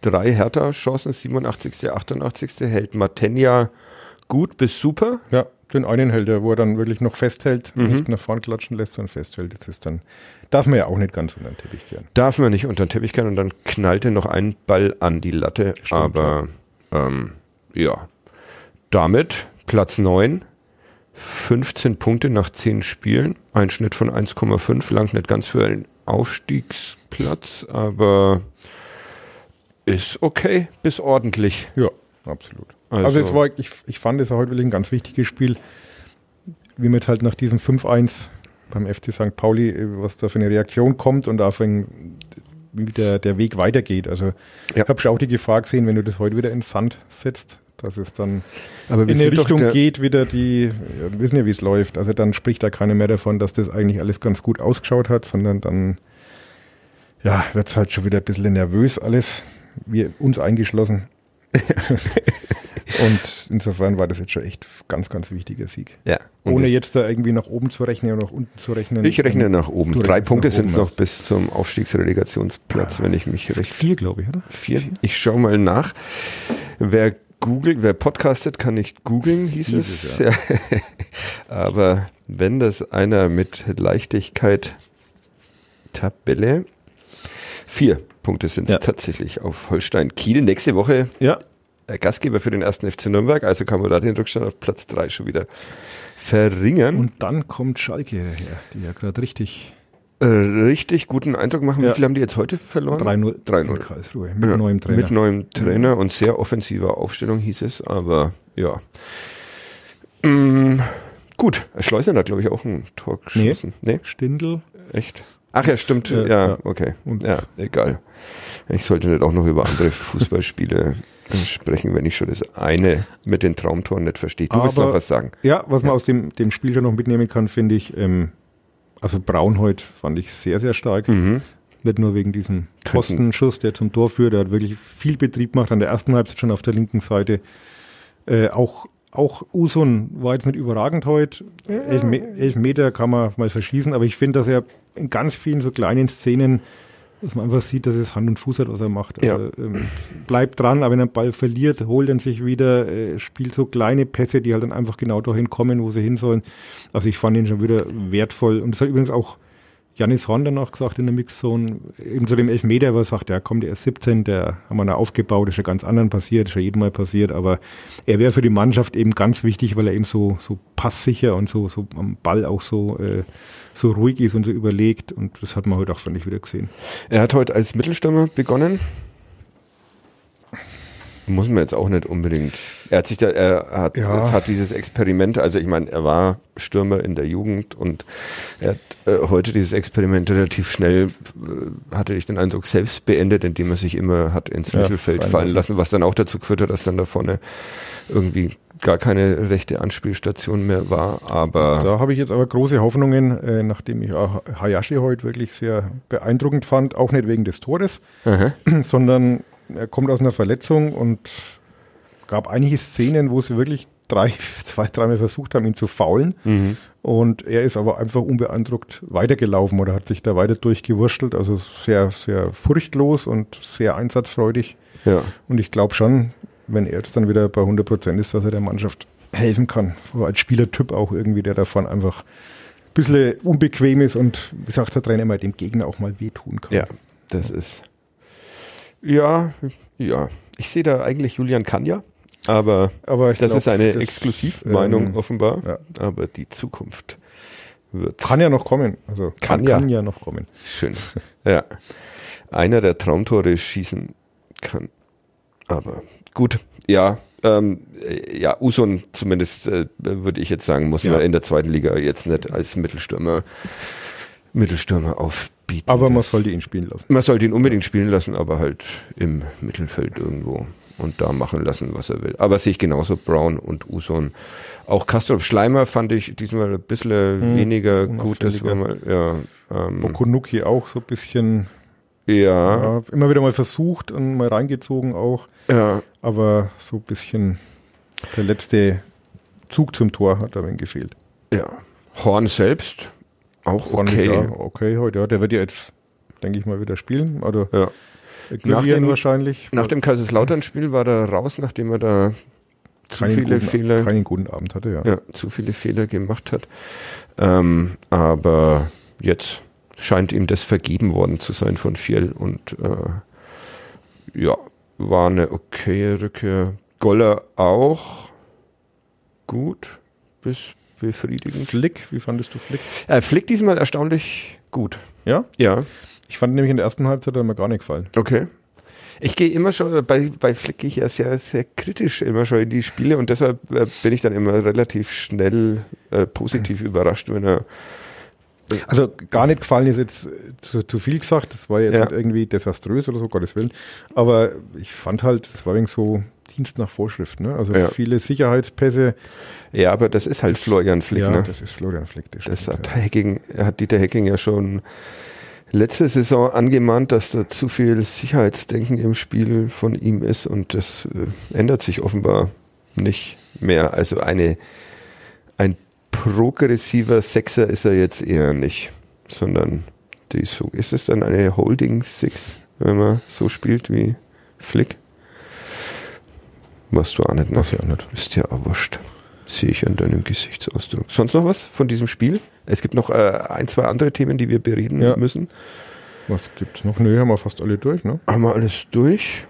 drei Hertha-Chancen, 87., 88. hält Matenja gut bis super. Ja, den einen hält er, wo er dann wirklich noch festhält, Mhm. nicht nach vorn klatschen lässt, sondern festhält. Das ist dann, darf man ja auch nicht ganz unter den Teppich kehren. Darf man nicht unter den Teppich kehren und dann knallte noch ein Ball an die Latte. Aber ähm, ja, damit Platz 9, 15 Punkte nach 10 Spielen, ein Schnitt von 1,5, langt nicht ganz für einen Aufstiegsplatz, aber ist okay bis ordentlich. Ja, absolut. Also- Also, es war, ich, ich fand es heute wirklich ein ganz wichtiges Spiel, wie man jetzt halt nach diesem 5-1 beim FC St. Pauli, äh, was da für eine Reaktion kommt und auch wenn, wie der, der Weg weitergeht. Also Ja. ich habe schon auch die Gefahr gesehen, wenn du das heute wieder in den Sand setzt, dass es dann Aber in eine Richtung geht, wieder die, ja, wir wissen ja, wie es läuft. Also dann spricht da keiner mehr davon, dass das eigentlich alles ganz gut ausgeschaut hat, sondern dann ja, wird es halt schon wieder ein bisschen nervös alles, wir uns eingeschlossen. Und insofern war das jetzt schon echt ganz, ganz wichtiger Sieg. Ja. Und Ohne jetzt da irgendwie nach oben zu rechnen oder nach unten zu rechnen. Ich rechne nach oben. Du Drei Punkte sind es noch bis zum Aufstiegsrelegationsplatz, wenn ich mich recht. Vier, glaube ich, oder? Vier. Ich schaue mal nach. Wer googelt, wer podcastet, kann nicht googeln, hieß Hieß es. es, Ja. Aber wenn das einer mit Leichtigkeit Tabelle. Vier Punkte sind es Ja. tatsächlich auf Holstein Kiel. Nächste Woche Ja, äh, Gastgeber für den ersten FC Nürnberg, also kann man da den Rückstand auf Platz drei schon wieder verringern. und dann kommt Schalke her, die ja gerade richtig Äh, richtig guten Eindruck machen. Wie Ja. viel haben die jetzt heute verloren? 3-0 in 3-0. Karlsruhe mit Ja, neuem Trainer. Mit neuem Trainer und sehr offensiver Aufstellung hieß es, aber ja. Mm, gut, Schleusen hat, glaube ich, auch ein Tor geschossen. Nee, Stindl. echt? Ach ja, stimmt. Ja, Ja, ja. okay. Und- ja, egal. Ich sollte nicht auch noch über andere Fußballspiele äh, sprechen, wenn ich schon das eine mit den Traumtoren nicht verstehe. Du willst Aber- noch was sagen. Ja, was man Ja. aus dem, dem Spiel schon noch mitnehmen kann, finde ich, ähm, also Braun heute fand ich sehr, sehr stark. Mhm. Nicht nur wegen diesem Postenschuss, der zum Tor führt. Er hat wirklich viel Betrieb gemacht an der ersten Halbzeit schon auf der linken Seite. Äh, auch, auch Usun war jetzt nicht überragend heute. Elf, Me elf Meter kann man mal verschießen, aber ich finde, dass er in ganz vielen so kleinen Szenen, dass man einfach sieht, dass es Hand und Fuß hat, was er macht. Also, ähm, bleibt dran, aber wenn er den Ball verliert, holt er sich wieder, äh, spielt so kleine Pässe, die halt dann einfach genau dahin kommen, wo sie hin sollen. Also ich fand ihn schon wieder wertvoll. Und das hat übrigens auch Janis Horn danach gesagt in der Mixzone, eben zu dem Elfmeter, wo er sagt, ja komm, der ist 17, der haben wir da aufgebaut, ist ja ganz anderen passiert, ist ja jedem Mal passiert, aber er wäre für die Mannschaft eben ganz wichtig, weil er eben so, so passsicher und so, so am Ball auch so, äh, so ruhig ist und so überlegt und das hat man heute auch, fand ich, wieder gesehen. Er hat heute als Mittelstürmer begonnen. Muss man jetzt auch nicht unbedingt. Er hat sich da, er hat, Ja. es hat dieses Experiment, also ich meine, er war Stürmer in der Jugend und er hat äh, heute dieses Experiment relativ schnell, äh, hatte ich den Eindruck, selbst beendet, indem er sich immer hat ins Ja, Mittelfeld fallen lassen, was dann auch dazu geführt hat, dass dann da vorne irgendwie gar keine rechte Anspielstation mehr war, aber Da habe ich jetzt aber große Hoffnungen, äh, nachdem ich auch Hayashi heute wirklich sehr beeindruckend fand, auch nicht wegen des Tores, Aha. sondern er kommt aus einer Verletzung und gab einige Szenen, wo sie wirklich drei, zwei, dreimal versucht haben, ihn zu faulen. Mhm. Und er ist aber einfach unbeeindruckt weitergelaufen oder hat sich da weiter durchgewurschtelt. Also sehr, sehr furchtlos und sehr einsatzfreudig. ja. Und ich glaube schon, wenn er jetzt dann wieder bei 100 Prozent ist, dass er der Mannschaft helfen kann. So als Spielertyp auch irgendwie, der davon einfach ein bisschen unbequem ist und, wie sagt der Trainer immer, dem Gegner auch mal wehtun kann. Ja, das ist. Ja, ja. Ich sehe da eigentlich Julian Kanja, aber Aber ich das glaub, ist eine das, Exklusivmeinung ähm, offenbar. ja. Aber die Zukunft wird Kann ja noch kommen. Also Kann kann, ja. kann ja noch kommen. schön. ja. Einer der Traumtore schießen kann. Aber gut, ja. Ähm, äh, ja, Uson zumindest, äh, würde ich jetzt sagen, muss Ja. man in der zweiten Liga jetzt nicht als Mittelstürmer, Mittelstürmer aufbieten. Aber man sollte ihn spielen lassen. Man sollte ihn unbedingt spielen lassen, aber halt im Mittelfeld irgendwo und da machen lassen, was er will. Aber sehe ich genauso Brown und Uson. Auch Kastrop Schleimer fand ich diesmal ein bisschen Hm, weniger gut. Das war mal, ja, ähm, Okunuki auch so ein bisschen, ja, ja, immer wieder mal versucht und mal reingezogen auch. ja, Aber so ein bisschen der letzte Zug zum Tor hat aber gefehlt. ja. Horn selbst auch ich, okay. Ja, okay, heute, ja. Der wird ja jetzt, denke ich mal, wieder spielen. Oder Ja. Nach dem- wahrscheinlich. Nach dem Kaiserslautern-Spiel war er raus, nachdem er da zu keinen viele guten, Fehler Keinen guten Abend hatte, ja. ja, zu viele Fehler gemacht hat. Ähm, aber jetzt scheint ihm das vergeben worden zu sein von Fiel und äh, ja, war eine okaye Rückkehr. Goller auch gut bis befriedigend. Flick, wie fandest du Flick? Er fliegt diesmal erstaunlich gut. Ja? Ja, Ich fand nämlich in der ersten Halbzeit hat er mir gar nicht gefallen. okay. Ich gehe immer schon, bei, bei Flick gehe ich ja sehr, sehr kritisch immer schon in die Spiele und deshalb äh, bin ich dann immer relativ schnell äh, positiv überrascht, wenn er Also gar nicht gefallen ist jetzt äh, zu, zu viel gesagt. Das war jetzt Ja. nicht irgendwie desaströs oder so, Gottes Willen. Aber ich fand halt, es war wegen so Dienst nach Vorschrift. Ne? Also Ja. viele Sicherheitspässe. Ja, aber das ist halt Das- Florian Flick, ja, ne? das ist Florian Flick. Das, Das stimmt, hat Hacking, er hat Dieter Hacking ja schon letzte Saison angemahnt, dass da zu viel Sicherheitsdenken im Spiel von ihm ist und das äh, ändert sich offenbar nicht mehr. Also eine, ein progressiver Sechser ist er jetzt eher nicht, sondern die so, ist es dann eine Holding Six, wenn man so spielt wie Flick? Was du auch nicht, ne? Was ja nicht. Ist ja auch wurscht. Sehe ich an deinem Gesichtsausdruck. Sonst noch was von diesem Spiel? Es gibt noch äh, ein, zwei andere Themen, die wir bereden Ja. müssen. Was gibt's noch? Nö, haben wir fast alle durch. Ne? Haben wir alles durch?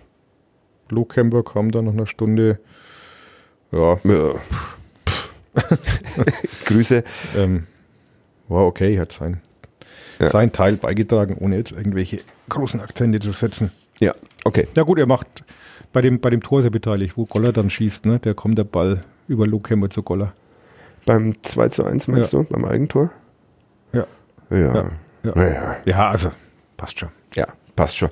Luke Camber kam dann nach einer Stunde. Ja, Ja. Grüße. ähm, war okay, hat sein, Ja. sein Teil beigetragen, ohne jetzt irgendwelche großen Akzente zu setzen. Ja, okay. Ja gut, er macht bei dem, bei dem Tor er beteiligt, wo Goller dann schießt, ne? Der kommt der Ball über Luke Hemmer zu Goller. Beim 2 zu 1 meinst du? Beim Eigentor? Ja. Ja. Ja. Ja. Ja. ja. Ja, also, passt schon. Ja, passt schon.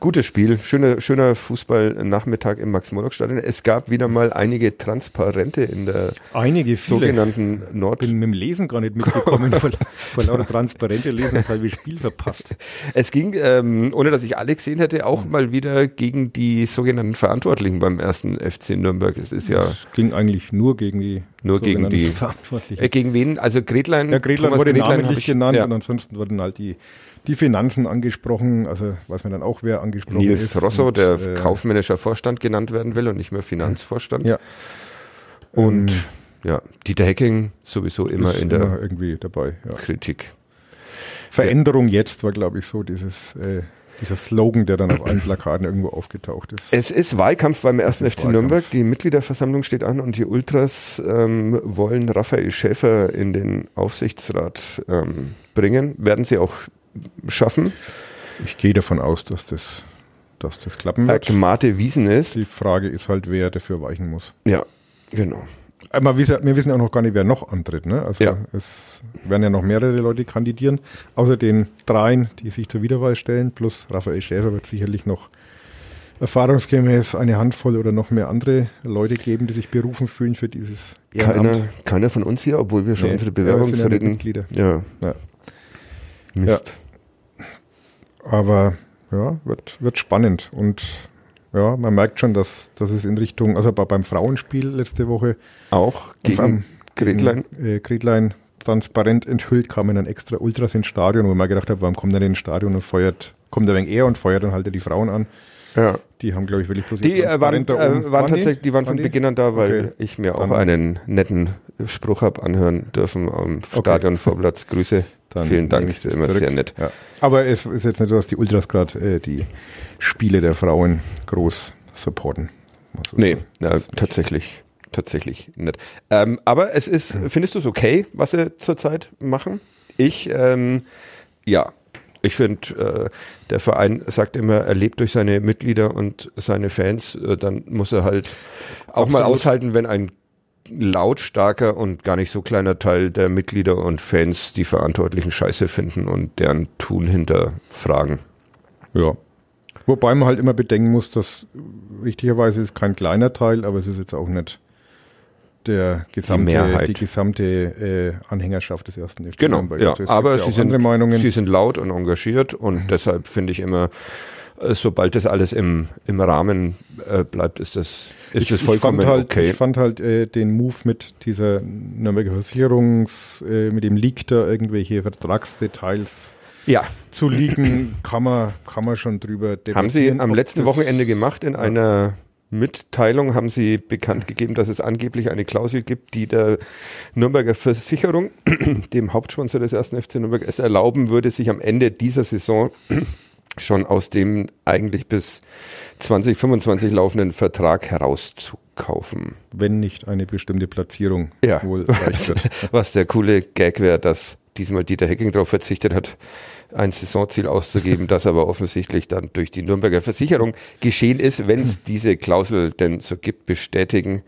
Gutes Spiel, schöner, schöner Fußballnachmittag im Max-Morlock-Stadion. Es gab wieder mal einige Transparente in der Einige, sogenannten Nord. bin mit dem Lesen gar nicht mitgekommen, vor, vor lauter transparente Lesen das halbe Spiel verpasst. Es ging, ähm, ohne dass ich alle gesehen hätte, auch Hm. mal wieder gegen die sogenannten Verantwortlichen beim ersten FC Nürnberg. Es ist ja Es ging eigentlich nur gegen die Nur gegen die- Verantwortlichen. äh, gegen wen? Also Gretlein. Ja, Gretlein Thomas wurde Gretlein namentlich ich- genannt Ja. und ansonsten wurden halt die, die Finanzen angesprochen, also weiß man dann auch, wer angesprochen Nils ist. Rosso, und, der äh, kaufmännischer Vorstand genannt werden will und nicht mehr Finanzvorstand. Ja. Und Ähm, ja, Dieter Hecking sowieso immer in der immer irgendwie dabei. Ja. Kritik. Veränderung jetzt war, glaube ich, so dieses, äh, dieser Slogan, der dann auf allen Plakaten irgendwo aufgetaucht ist. Es ist Wahlkampf beim ersten FC Wahlkampf. Nürnberg. Die Mitgliederversammlung steht an und die Ultras ähm, wollen Raphael Schäfer in den Aufsichtsrat ähm, bringen. Werden sie auch schaffen. Ich gehe davon aus, dass das dass das klappen äh, wird. gemahte Wiesen ist. Die Frage ist halt, wer dafür weichen muss. Ja, genau. Aber wir wissen, auch noch gar nicht, wer noch antritt. Ne? Also Ja. es werden ja noch mehrere Leute kandidieren, außer den dreien, die sich zur Wiederwahl stellen, plus Raphael Schäfer wird sicherlich noch erfahrungsgemäß eine Handvoll oder noch mehr andere Leute geben, die sich berufen fühlen für dieses Ehrenamt. Keiner, keiner von uns hier, obwohl wir schon Nee, unsere ja, ja Bewerbungsreden. Mitglieder. Ja. Ja. Mist. Aber ja, wird, wird spannend. Und ja, man merkt schon, dass, dass es in Richtung, also bei, beim Frauenspiel letzte Woche Auch gegen am- Gretlein. gegen, äh, Gretlein transparent enthüllt, kamen dann extra Ultras ins Stadion, wo man gedacht hat, warum kommt er denn ins Stadion und feuert, kommt er wegen eher und feuert dann halt die Frauen an. Ja. Die haben, glaube ich, wirklich bloß Die äh, waren, da äh, waren tatsächlich, die waren von die? Beginn an da, weil Okay. ich mir auch Dann- einen netten Spruch habe anhören dürfen am Stadionvorplatz. Grüße. Dann Vielen Dank, ist immer zurück. sehr nett. Ja. Aber es ist jetzt nicht so, dass die Ultras gerade äh, die Spiele der Frauen groß supporten. Also, Nee, na, tatsächlich, tatsächlich nicht. Ähm, aber es ist, findest du es okay, was sie zurzeit machen? Ich, ähm, ja, ich finde, äh, der Verein sagt immer, er lebt durch seine Mitglieder und seine Fans, äh, dann muss er halt auch mal Absolut. aushalten, wenn ein lautstarker und gar nicht so kleiner Teil der Mitglieder und Fans die Verantwortlichen scheiße finden und deren Tun hinterfragen. Ja. Wobei man halt immer bedenken muss, dass richtigerweise ist kein kleiner Teil, aber es ist jetzt auch nicht der gesamte, Mehrheit. die gesamte äh, Anhängerschaft des ersten FC Genau, ja. Also aber sie sind, Meinungen. sie sind laut und engagiert und deshalb finde ich immer, sobald das alles im, im Rahmen äh, bleibt, ist das, ist das vollkommen fand halt, okay. Ich fand halt äh, den Move mit dieser Nürnberger Versicherungs, äh, mit dem Leak da irgendwelche Vertragsdetails ja, zu leaken, kann man, kann man schon drüber haben sie debattieren, am letzten Wochenende gemacht. In einer Mitteilung haben sie bekannt gegeben, dass es angeblich eine Klausel gibt, die der Nürnberger Versicherung, dem Hauptsponsor des ersten FC Nürnberg, es erlauben würde, sich am Ende dieser Saison schon aus dem eigentlich bis 2025 laufenden Vertrag herauszukaufen. Wenn nicht eine bestimmte Platzierung Ja. wohl erreicht wird. Was der coole Gag wäre, dass diesmal Dieter Hecking darauf verzichtet hat, ein Saisonziel auszugeben, das aber offensichtlich dann durch die Nürnberger Versicherung geschehen ist, wenn es diese Klausel denn so gibt, bestätigen.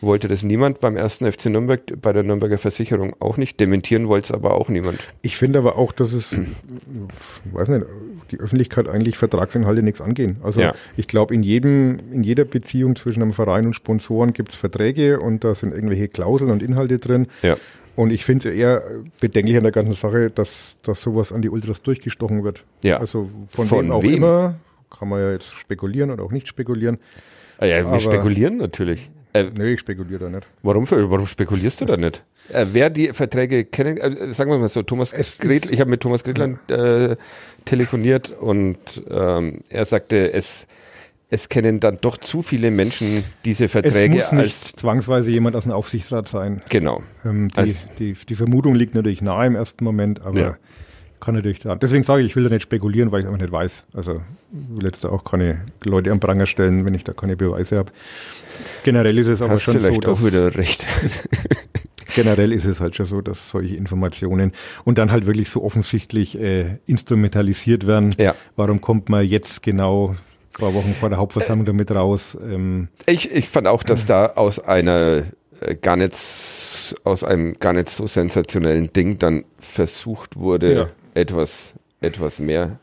Wollte das niemand beim ersten FC Nürnberg, bei der Nürnberger Versicherung auch nicht, dementieren wollte es aber auch niemand. Ich finde aber auch, dass es, ich weiß nicht, die Öffentlichkeit eigentlich Vertragsinhalte nichts angehen. Also Ja. ich glaube, in jedem, in jeder Beziehung zwischen einem Verein und Sponsoren gibt es Verträge und da sind irgendwelche Klauseln und Inhalte drin. Ja. Und ich finde es eher bedenklich an der ganzen Sache, dass, dass sowas an die Ultras durchgestochen wird. Ja. Also von, Von wem auch wem? immer, kann man ja jetzt spekulieren oder auch nicht spekulieren. Ah ja, wir Aber- spekulieren natürlich. Äh, Nee, ich spekuliere da nicht. warum, warum spekulierst du da nicht? Äh, wer die Verträge kennt, äh, sagen wir mal so, Thomas Es Gretl, ich habe mit Thomas Gretlein äh, telefoniert und ähm, er sagte, es, es kennen dann doch zu viele Menschen diese Es Verträge muss nicht als zwangsweise jemand aus dem Aufsichtsrat sein. genau. Ähm, die, die, die Vermutung liegt natürlich nahe im ersten Moment, aber Ja. Kann natürlich da. Deswegen sage ich, ich will da nicht spekulieren, weil ich es einfach nicht weiß. Also ich will jetzt da auch keine Leute am Pranger stellen, wenn ich da keine Beweise habe. Generell ist es aber Hast schon so, vielleicht dass auch wieder recht. generell ist es halt schon so, dass solche Informationen und dann halt wirklich so offensichtlich äh, instrumentalisiert werden. Ja. Warum kommt man jetzt genau paar Wochen vor der Hauptversammlung damit raus? Ähm, Ich, ich fand auch, dass da aus einer äh, gar nicht aus einem gar nicht so sensationellen Ding dann versucht wurde, Ja. Etwas etwas mehr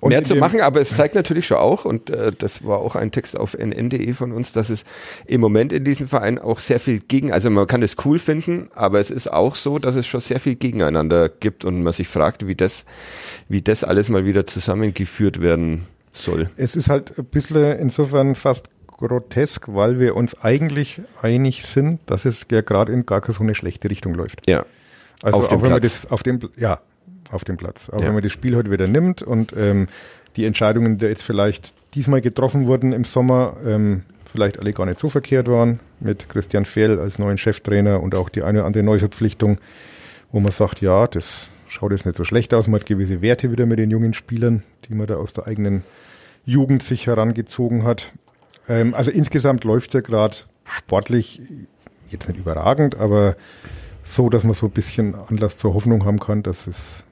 Und mehr zu machen, aber es zeigt natürlich schon auch, und äh, das war auch ein Text auf nn.de von uns, dass es im Moment in diesem Verein auch sehr viel gegen, also man kann es cool finden, aber es ist auch so, dass es schon sehr viel gegeneinander gibt und man sich fragt, wie das, wie das alles mal wieder zusammengeführt werden soll. Es ist halt ein bisschen insofern fast grotesk, weil wir uns eigentlich einig sind, dass es ja gerade in gar keine so eine schlechte Richtung läuft. Ja. Also Auf auch dem wenn Platz. das auf dem ja auf dem Platz. Auch Ja. wenn man das Spiel heute wieder nimmt und ähm, die Entscheidungen, die jetzt vielleicht diesmal getroffen wurden im Sommer, ähm, vielleicht alle gar nicht so verkehrt waren mit Christian Fehl als neuen Cheftrainer und auch die eine oder andere Neuverpflichtung, wo man sagt, ja, das schaut jetzt nicht so schlecht aus. Man hat gewisse Werte wieder mit den jungen Spielern, die man da aus der eigenen Jugend sich herangezogen hat. Ähm, also insgesamt läuft es ja gerade sportlich jetzt nicht überragend, aber so, dass man so ein bisschen Anlass zur Hoffnung haben kann, dass es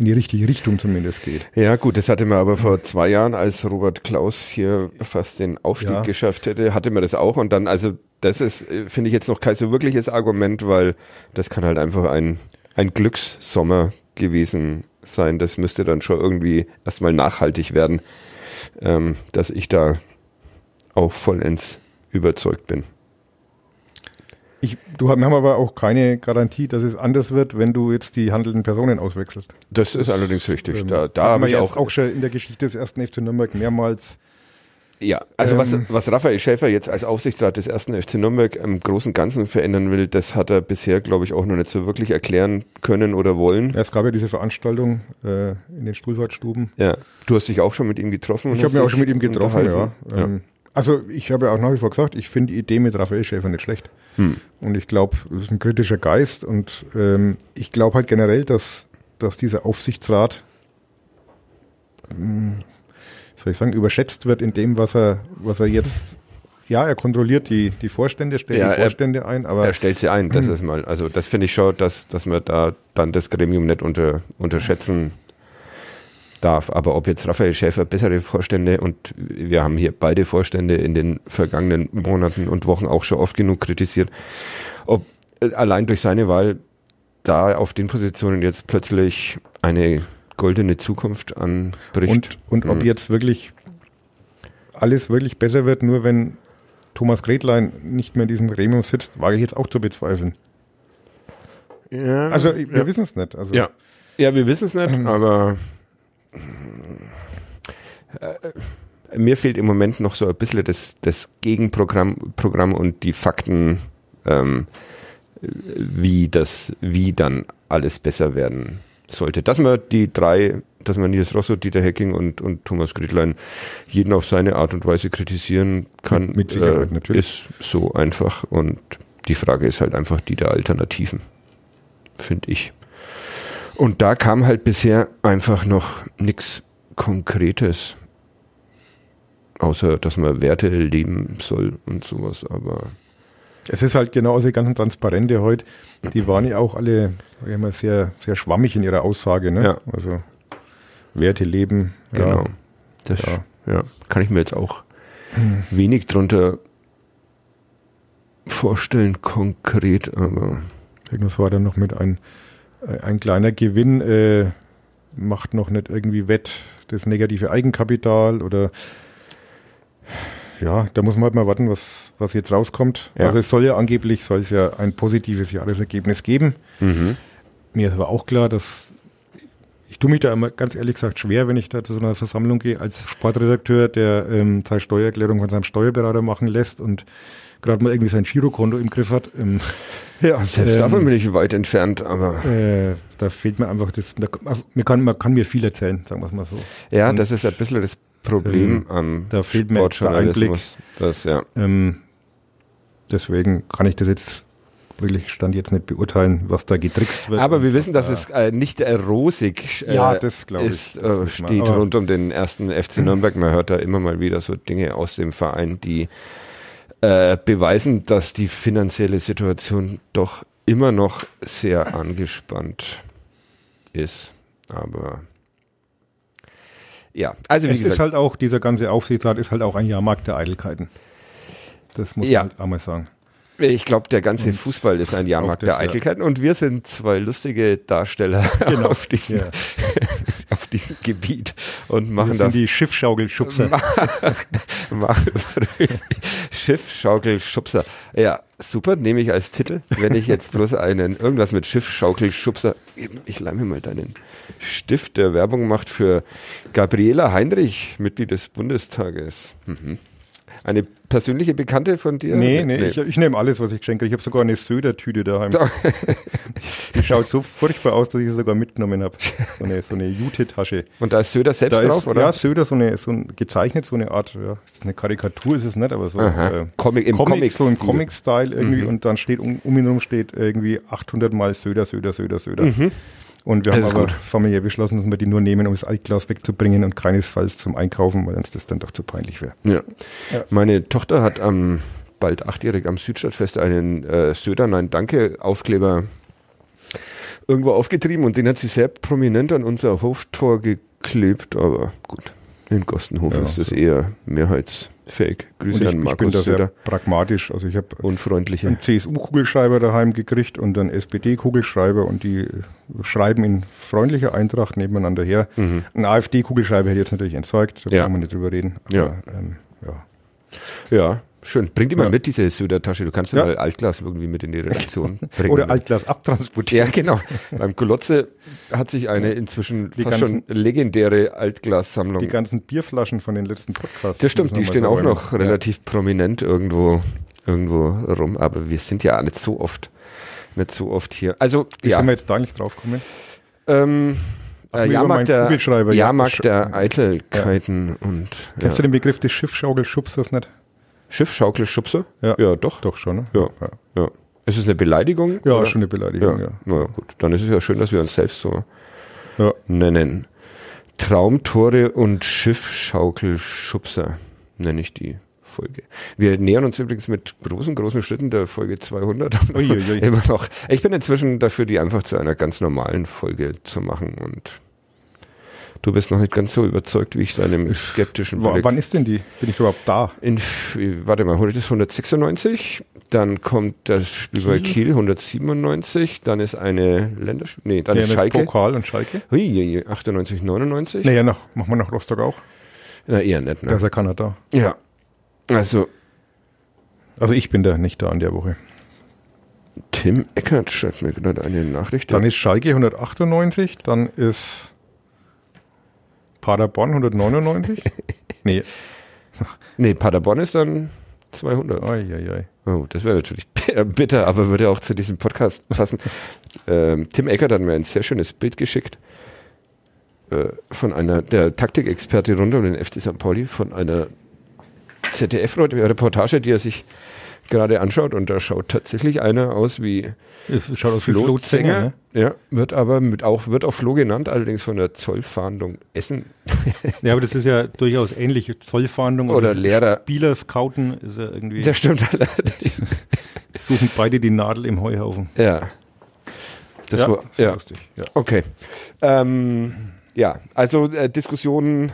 in die richtige Richtung zumindest geht. Ja, gut, das hatte man aber vor zwei Jahren, als Robert Klaus hier fast den Aufstieg ja. geschafft hätte, hatte man das auch. Und dann, also, das ist, finde ich jetzt noch kein so wirkliches Argument, weil das kann halt einfach ein, ein Glückssommer gewesen sein. Das müsste dann schon irgendwie erstmal nachhaltig werden, ähm, dass ich da auch vollends überzeugt bin. Ich, du, wir haben aber auch keine Garantie, dass es anders wird, wenn du jetzt die handelnden Personen auswechselst. Das ist allerdings richtig. Ähm, da da haben wir auch, auch schon in der Geschichte des ersten FC Nürnberg mehrmals ja, also ähm, was, was Raphael Schäfer jetzt als Aufsichtsrat des ersten FC Nürnberg im Großen und Ganzen verändern will, das hat er bisher, glaube ich, auch noch nicht so wirklich erklären können oder wollen. Ja, es gab ja diese Veranstaltung äh, in den Stuhlfahrtstuben. Ja, du hast dich auch schon mit ihm getroffen. Ich habe mich auch schon mit ihm getroffen, ja. ja. Ähm, also ich habe ja auch nach wie vor gesagt, ich finde die Idee mit Raphael Schäfer nicht schlecht. Hm. Und ich glaube, es ist ein kritischer Geist und ähm, ich glaube halt generell, dass, dass dieser Aufsichtsrat ähm, soll ich sagen, überschätzt wird in dem, was er, was er jetzt ja, er kontrolliert die, die Vorstände, stellt ja, die Vorstände er, ein, aber. Er stellt sie ein, das ist mal, also das finde ich schon, dass, dass man da dann das Gremium nicht unter, unterschätzen darf. Aber ob jetzt Raphael Schäfer bessere Vorstände und wir haben hier beide Vorstände in den vergangenen Monaten und Wochen auch schon oft genug kritisiert, ob allein durch seine Wahl da auf den Positionen jetzt plötzlich eine goldene Zukunft anbricht. Und, und ob hm. jetzt wirklich alles wirklich besser wird, nur wenn Thomas Gretlein nicht mehr in diesem Gremium sitzt, wage ich jetzt auch zu bezweifeln. Ja, also wir ja. wissen es nicht. Also, ja. ja, wir wissen es nicht, ähm, aber äh, mir fehlt im Moment noch so ein bisschen das, das Gegenprogramm Programm und die Fakten, ähm, wie das, wie dann alles besser werden sollte. Dass man die drei, dass man Nils Rosso, Dieter Hecking und, und Thomas Gretlein jeden auf seine Art und Weise kritisieren kann, mit, mit Sicherheit, äh, natürlich. ist so einfach. Und die Frage ist halt einfach die der Alternativen, finde ich. Und da kam halt bisher einfach noch nichts Konkretes. Außer, dass man Werte leben soll und sowas, aber es ist halt genau die ganzen Transparente heute, die waren ja auch alle immer sehr, sehr schwammig in ihrer Aussage. Ne? Ja. Also Werte leben. Genau. Ja. Das ja. ja. kann ich mir jetzt auch hm. wenig drunter vorstellen, konkret, aber. Irgendwas war dann noch mit ein, ein kleiner Gewinn, äh, macht noch nicht irgendwie wett das negative Eigenkapital oder ja, da muss man halt mal warten, was, was jetzt rauskommt. Ja. Also es soll ja angeblich, soll es ja ein positives Jahresergebnis geben. Mhm. Mir ist aber auch klar, dass ich tue mich da immer ganz ehrlich gesagt schwer, wenn ich da zu so einer Versammlung gehe als Sportredakteur, der ähm, seine Steuererklärung von seinem Steuerberater machen lässt und gerade mal irgendwie sein Girokonto im Griff hat. Ähm, ja, selbst ähm, davon bin ich weit entfernt, aber. Äh, da fehlt mir einfach das. Also, mir kann, man kann mir viel erzählen, sagen wir es mal so. Ja, und, das ist ein bisschen das Problem ähm, am da fehlt mir der Einblick. Das, ja. Ähm, deswegen kann ich das jetzt wirklich stand jetzt nicht beurteilen, was da getrickst wird. Aber wir wissen, dass da es äh, nicht äh, rosig äh, ja, das, ist, ich, das äh, steht rund um den ersten FC Nürnberg. Man hört da immer mal wieder so Dinge aus dem Verein, die äh, beweisen, dass die finanzielle Situation doch immer noch sehr angespannt ist. Aber ja, also wie es gesagt, ist halt auch, dieser ganze Aufsichtsrat ist halt auch ein Jahrmarkt der Eitelkeiten. Das muss ja. man halt einmal sagen. Ich glaube, der ganze und Fußball ist ein Jahrmarkt der Eitelkeiten ja. und wir sind zwei lustige Darsteller genau. auf, diesem, ja. diesem Gebiet und machen wir sind da die Schiffschaukelschubser. Schiffschaukelschubser. Ja, super, nehme ich als Titel, wenn ich jetzt bloß einen irgendwas mit Schiffschaukelschubser. Ich leih mir mal deinen Stift, der Werbung macht für Gabriela Heinrich, Mitglied des Bundestages. Mhm. Eine persönliche Bekannte von dir? Nee, nee, nee. ich, ich nehme alles, was ich schenke. Ich habe sogar eine Söder-Tüte daheim. die schaut so furchtbar aus, dass ich sie sogar mitgenommen habe. So eine, so eine Jute-Tasche. Und da ist Söder selbst da drauf, oder? Ja, Söder, so eine, so ein, gezeichnet, so eine Art, ja, eine Karikatur ist es nicht, aber so äh, Comic, im Comic, Comic so ein Comic-Style irgendwie mhm. und dann steht um, um ihn herum steht irgendwie 800 mal Söder, Söder, Söder, Söder. Mhm. Und wir haben aber gut. familiär beschlossen, dass wir die nur nehmen, um das Altglas wegzubringen und keinesfalls zum Einkaufen, weil uns das dann doch zu peinlich wäre. Ja. ja. Meine Tochter hat am bald achtjährig am Südstadtfest einen äh, Söder Nein Danke Aufkleber irgendwo aufgetrieben und den hat sie sehr prominent an unser Hoftor geklebt, aber gut. In Gostenhof Ja, ist das so. eher mehrheitsfähig. Grüße ich, an ich bin Markus da sehr Söder. pragmatisch. Also ich habe einen CSU-Kugelschreiber daheim gekriegt und einen SPD-Kugelschreiber und die äh, schreiben in freundlicher Eintracht nebeneinander her. Mhm. Ein AfD-Kugelschreiber hätte ich jetzt natürlich entsorgt, da Ja. kann man nicht drüber reden. Ja. ähm, ja. Ja, schön. Bring die mal Ja. mit, diese Söder-Tasche. Du kannst ja Ja. mal Altglas irgendwie mit in die Redaktion bringen. Oder Altglas abtransportieren. Ja, genau. Beim Golotze hat sich eine inzwischen Die fast schon legendäre Altglassammlung. Die ganzen Bierflaschen von den letzten Podcasts. Das stimmt, die stehen auch noch relativ prominent irgendwo, irgendwo rum. Aber wir sind ja nicht so oft, nicht so oft hier. Also, Wie ja. sind wir jetzt da nicht drauf gekommen? Ähm, Ach, äh, Jahrmarkt der, ja. Jahrmarkt der Eitelkeiten und Kennst ja. du den Begriff des Schiffschaukelschubsers nicht? Schiffschaukelschubse? Ja. ja, doch. Doch schon, ne? Ja. Ja, Ja. Ist es eine Beleidigung? ja oder? schon eine Beleidigung, Ja. ja. Na ja, gut. Dann ist es ja schön, dass wir uns selbst so ja. nennen. Traumtore und Schiffschaukelschubser nenne ich die Folge. Wir nähern uns übrigens mit großen, großen Schritten der Folge 200. Uiuiui. Immer noch. Ich bin inzwischen dafür, die einfach zu einer ganz normalen Folge zu machen und du bist noch nicht ganz so überzeugt, wie ich deinem skeptischen W Blick. wann ist denn die? Bin ich überhaupt da? In, warte mal, heute ist 196, dann kommt das Spiel bei Kiel 197, dann ist eine Länderspiel, nee, dann ist Schalke. Pokal und Schalke? Hui, hui, hui, 98, 99. Naja, noch, machen wir nach Rostock auch. Na, eher nicht, Da ist ne? ja keiner da. Ja. Also, Also ich bin da nicht da an der Woche. Tim Eckert schreibt mir gerade eine Nachricht. Dann ist Schalke 198, dann ist Paderborn 199. nee, nee, Paderborn ist dann 200. ai, ai, ai. Oh, das wäre natürlich bitter, aber würde auch zu diesem Podcast passen. ähm, Tim Eckert hat mir ein sehr schönes Bild geschickt äh, von einer, der Taktikexperte rund um den FC St. Pauli, von einer ZDF-Reportage, die er sich gerade anschaut und da schaut tatsächlich einer aus wie schaut aus Flo Flo Zenger, ne? ja, wird aber mit auch, wird auch Flo genannt, allerdings von der Zollfahndung Essen Ja, aber das ist ja durchaus ähnlich. Zollfahndung oder Lehrer. Spieler scouten ist ja irgendwie, Das stimmt allerdings. suchen beide die Nadel im Heuhaufen. Ja. Das ja, war, ja. lustig. Ja. Okay. Ähm, ja, also äh, Diskussionen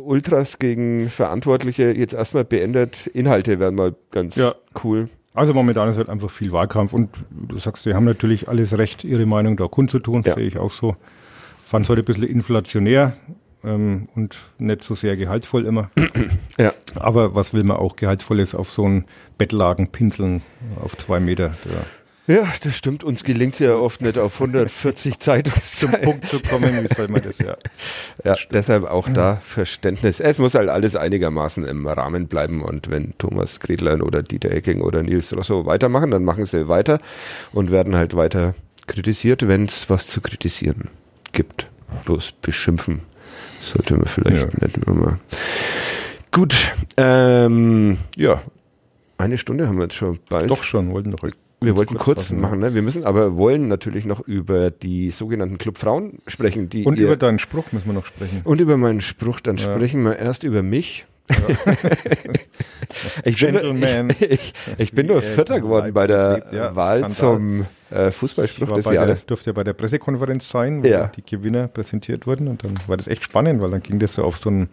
Ultras gegen Verantwortliche jetzt erstmal beendet. Inhalte wären mal ganz Ja. cool. Also momentan ist halt einfach viel Wahlkampf und du sagst, sie haben natürlich alles Recht, ihre Meinung da kundzutun, Ja. sehe ich auch so. Fand es heute ein bisschen inflationär ähm, und nicht so sehr gehaltvoll immer. Ja. Aber was will man auch Gehaltvolles auf so einen Bettlaken pinseln auf zwei Meter? Ja. Ja, das stimmt. Uns gelingt es ja oft nicht auf 140 Zeitungszeilen. Punkt zu kommen, wie soll man das ja? Ja, deshalb auch da Verständnis. Es muss halt alles einigermaßen im Rahmen bleiben und wenn Thomas Gredlein oder Dieter Ecking oder Nils Rosso weitermachen, dann machen sie weiter und werden halt weiter kritisiert, wenn es was zu kritisieren gibt. Bloß beschimpfen sollte man vielleicht Ja. nicht immer. Gut, ähm, ja, eine Stunde haben wir jetzt schon bald. Doch schon, wollten doch. Wir wollten kurz fassen, machen, ne? Wir müssen aber wollen natürlich noch über die sogenannten Club Frauen sprechen, die Und über deinen Spruch müssen wir noch sprechen. und über meinen Spruch, dann Ja. sprechen wir erst über mich. ich, bin, Gentleman. ich, ich, ich bin nur er Vierter geworden bei der. Ja, Wahl zum äh, Fußballspruch des Jahres. durfte ja bei der Pressekonferenz sein, wo Ja. die Gewinner präsentiert wurden. Und dann war das echt spannend, weil dann ging das so auf so, ein,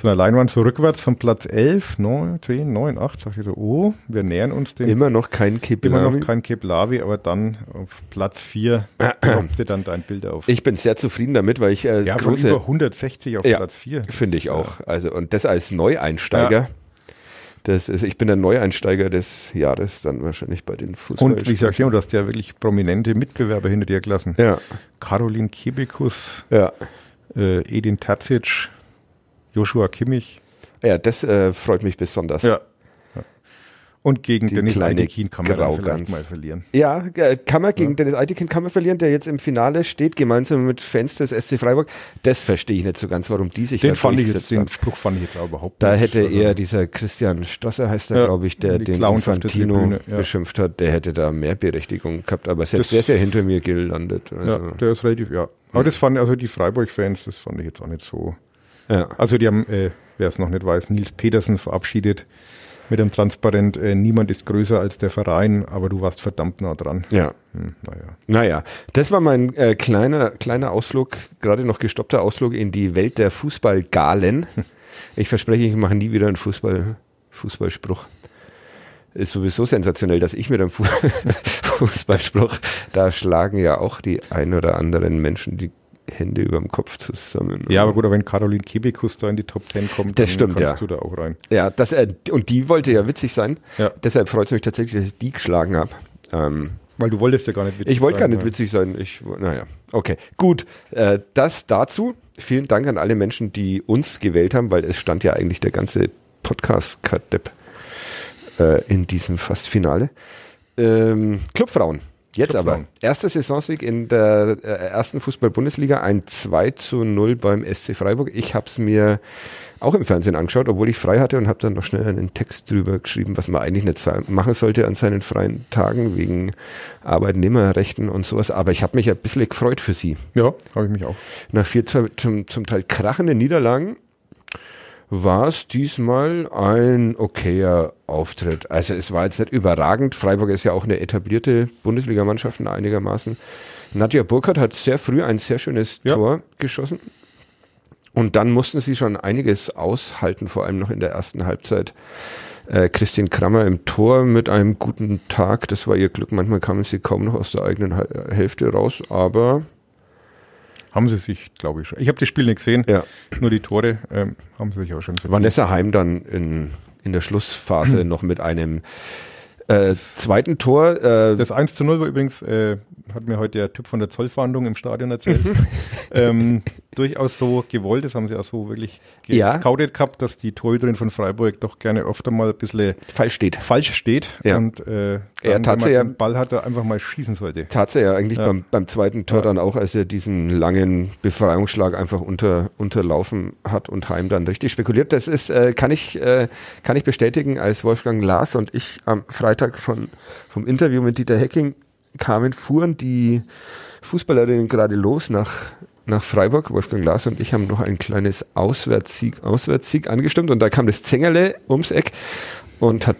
so einer Leinwand so rückwärts von Platz 11, 9, 10, 9, 8. Sag ich so, oh, wir nähern uns dem. Immer noch kein Immer Kippelami. noch kein Keplavi, aber dann auf Platz 4 poppte dann dein Bild auf. Ich bin sehr zufrieden damit, weil ich äh, ja, von über große, 160 auf Ja, Platz 4. finde ich auch. Also und das als Neueinsteiger. Das ist, ich bin der Neueinsteiger des Jahres dann wahrscheinlich bei den Fußball. Und wie gesagt, ja, du hast ja wirklich prominente Mitbewerber hinter dir gelassen. Ja, Caroline Kebekus, ja. äh, Edin Terzic, Joshua Kimmich. Ja, das äh, freut mich besonders. Ja. Und gegen Die Dennis Altekin kann man vielleicht mal verlieren. Ja, äh, kann man gegen Dennis Eitekin kann man verlieren, der jetzt im Finale steht, gemeinsam mit Fans des SC Freiburg. Das verstehe ich nicht so ganz, warum die sich Den da fand ich jetzt, den. Spruch fand ich jetzt auch überhaupt Da nicht. hätte Also, eher dieser Christian Strasser, heißt er, Ja, glaube ich, der den Infantino Tribüne, ja. beschimpft hat, der hätte da mehr Berechtigung gehabt, aber selbst der ist ja hinter mir gelandet. Ja, Also, der ist relativ, ja. Aber das fand also die Freiburg-Fans, das fand ich jetzt auch nicht so. Ja. Also die haben, äh, wer es noch nicht weiß, Nils Petersen verabschiedet mit einem Transparent, äh, niemand ist größer als der Verein, aber du warst verdammt nah dran. Ja. Hm, naja. Naja, das war mein äh, kleiner, kleiner Ausflug, gerade noch gestoppter Ausflug in die Welt der Fußballgalen. Ich verspreche, ich mache nie wieder einen Fußball, Fußballspruch. Ist sowieso sensationell, dass ich mit einem Fu Fußballspruch, da schlagen ja auch die ein oder anderen Menschen die Hände über dem Kopf zusammen. Ja, aber gut, aber wenn Caroline Kebekus da in die Top Ten kommt, Das stimmt, kannst ja. du da auch rein. Ja, das, äh, und die wollte ja witzig sein. Ja. Deshalb freut es mich tatsächlich, dass ich die geschlagen habe. Ähm, Weil du wolltest ja gar nicht witzig ich wollte gar sein, nicht witzig sein. Ich, naja, okay. Gut, äh, das dazu. Vielen Dank an alle Menschen, die uns gewählt haben, weil es stand ja eigentlich der ganze Podcast-Kadepp äh, in diesem Fast-Finale. Ähm, Clubfrauen. Jetzt aber. Erster Saisonsieg in der äh, ersten Fußball-Bundesliga, ein 2 zu 0 beim SC Freiburg. Ich habe es mir auch im Fernsehen angeschaut, obwohl ich frei hatte und habe dann noch schnell einen Text drüber geschrieben, was man eigentlich nicht machen sollte an seinen freien Tagen wegen Arbeitnehmerrechten und sowas. Aber ich habe mich ein bisschen gefreut für sie. Ja, habe ich mich auch. Nach vier zum, zum Teil krachenden Niederlagen war es diesmal ein okayer Auftritt. Also es war jetzt nicht überragend. Freiburg ist ja auch eine etablierte Bundesligamannschaft einigermaßen. Nadja Burkhardt hat sehr früh ein sehr schönes Ja. Tor geschossen. Und dann mussten sie schon einiges aushalten, vor allem noch in der ersten Halbzeit. Äh, Christine Krammer im Tor mit einem guten Tag, das war ihr Glück. Manchmal kamen sie kaum noch aus der eigenen Hälfte raus, aber Haben sie sich, glaube ich, schon. Ich habe das Spiel nicht gesehen, ja. nur die Tore ähm, haben sie sich auch schon verdient. Vanessa Heim dann in, in der Schlussphase noch mit einem äh, zweiten Tor. Äh, Das 1 zu 0 war übrigens, äh, hat mir heute der Typ von der Zollfahndung im Stadion erzählt, ähm, durchaus so gewollt, das haben sie auch so wirklich Ja. gescoutet gehabt, dass die Torhüterin von Freiburg doch gerne öfter mal ein bisschen Fall steht. falsch steht Ja. und äh, ja- den Ball hat, er einfach mal schießen sollte. Tat sie ja eigentlich Ja. Beim, beim zweiten Tor Ja. dann auch, als er diesen langen Befreiungsschlag einfach unter, unterlaufen hat und Heim dann richtig spekuliert. Das ist, äh, kann ich, äh, kann ich bestätigen, als Wolfgang Lars und ich am Freitag von, vom Interview mit Dieter Hecking kamen, fuhren die Fußballerinnen gerade los nach, nach Freiburg. Wolfgang Lars und ich haben noch ein kleines Auswärtssieg, Auswärtssieg angestimmt und da kam das Zengerle ums Eck und hat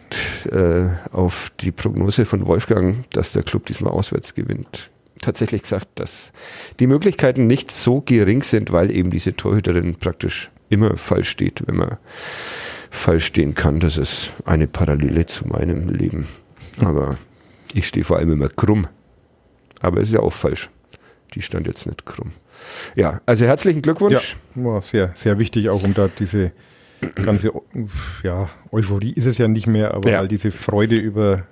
äh, auf die Prognose von Wolfgang, dass der Club diesmal auswärts gewinnt, tatsächlich gesagt, dass die Möglichkeiten nicht so gering sind, weil eben diese Torhüterin praktisch immer falsch steht, wenn man falsch stehen kann. Das ist eine Parallele zu meinem Leben. Aber ich stehe vor allem immer krumm. Aber es ist ja auch falsch. Die stand jetzt nicht krumm. Ja, also herzlichen Glückwunsch. War sehr, sehr wichtig, auch um da diese ganze ja, Euphorie ist es ja nicht mehr, aber Ja. all diese Freude über,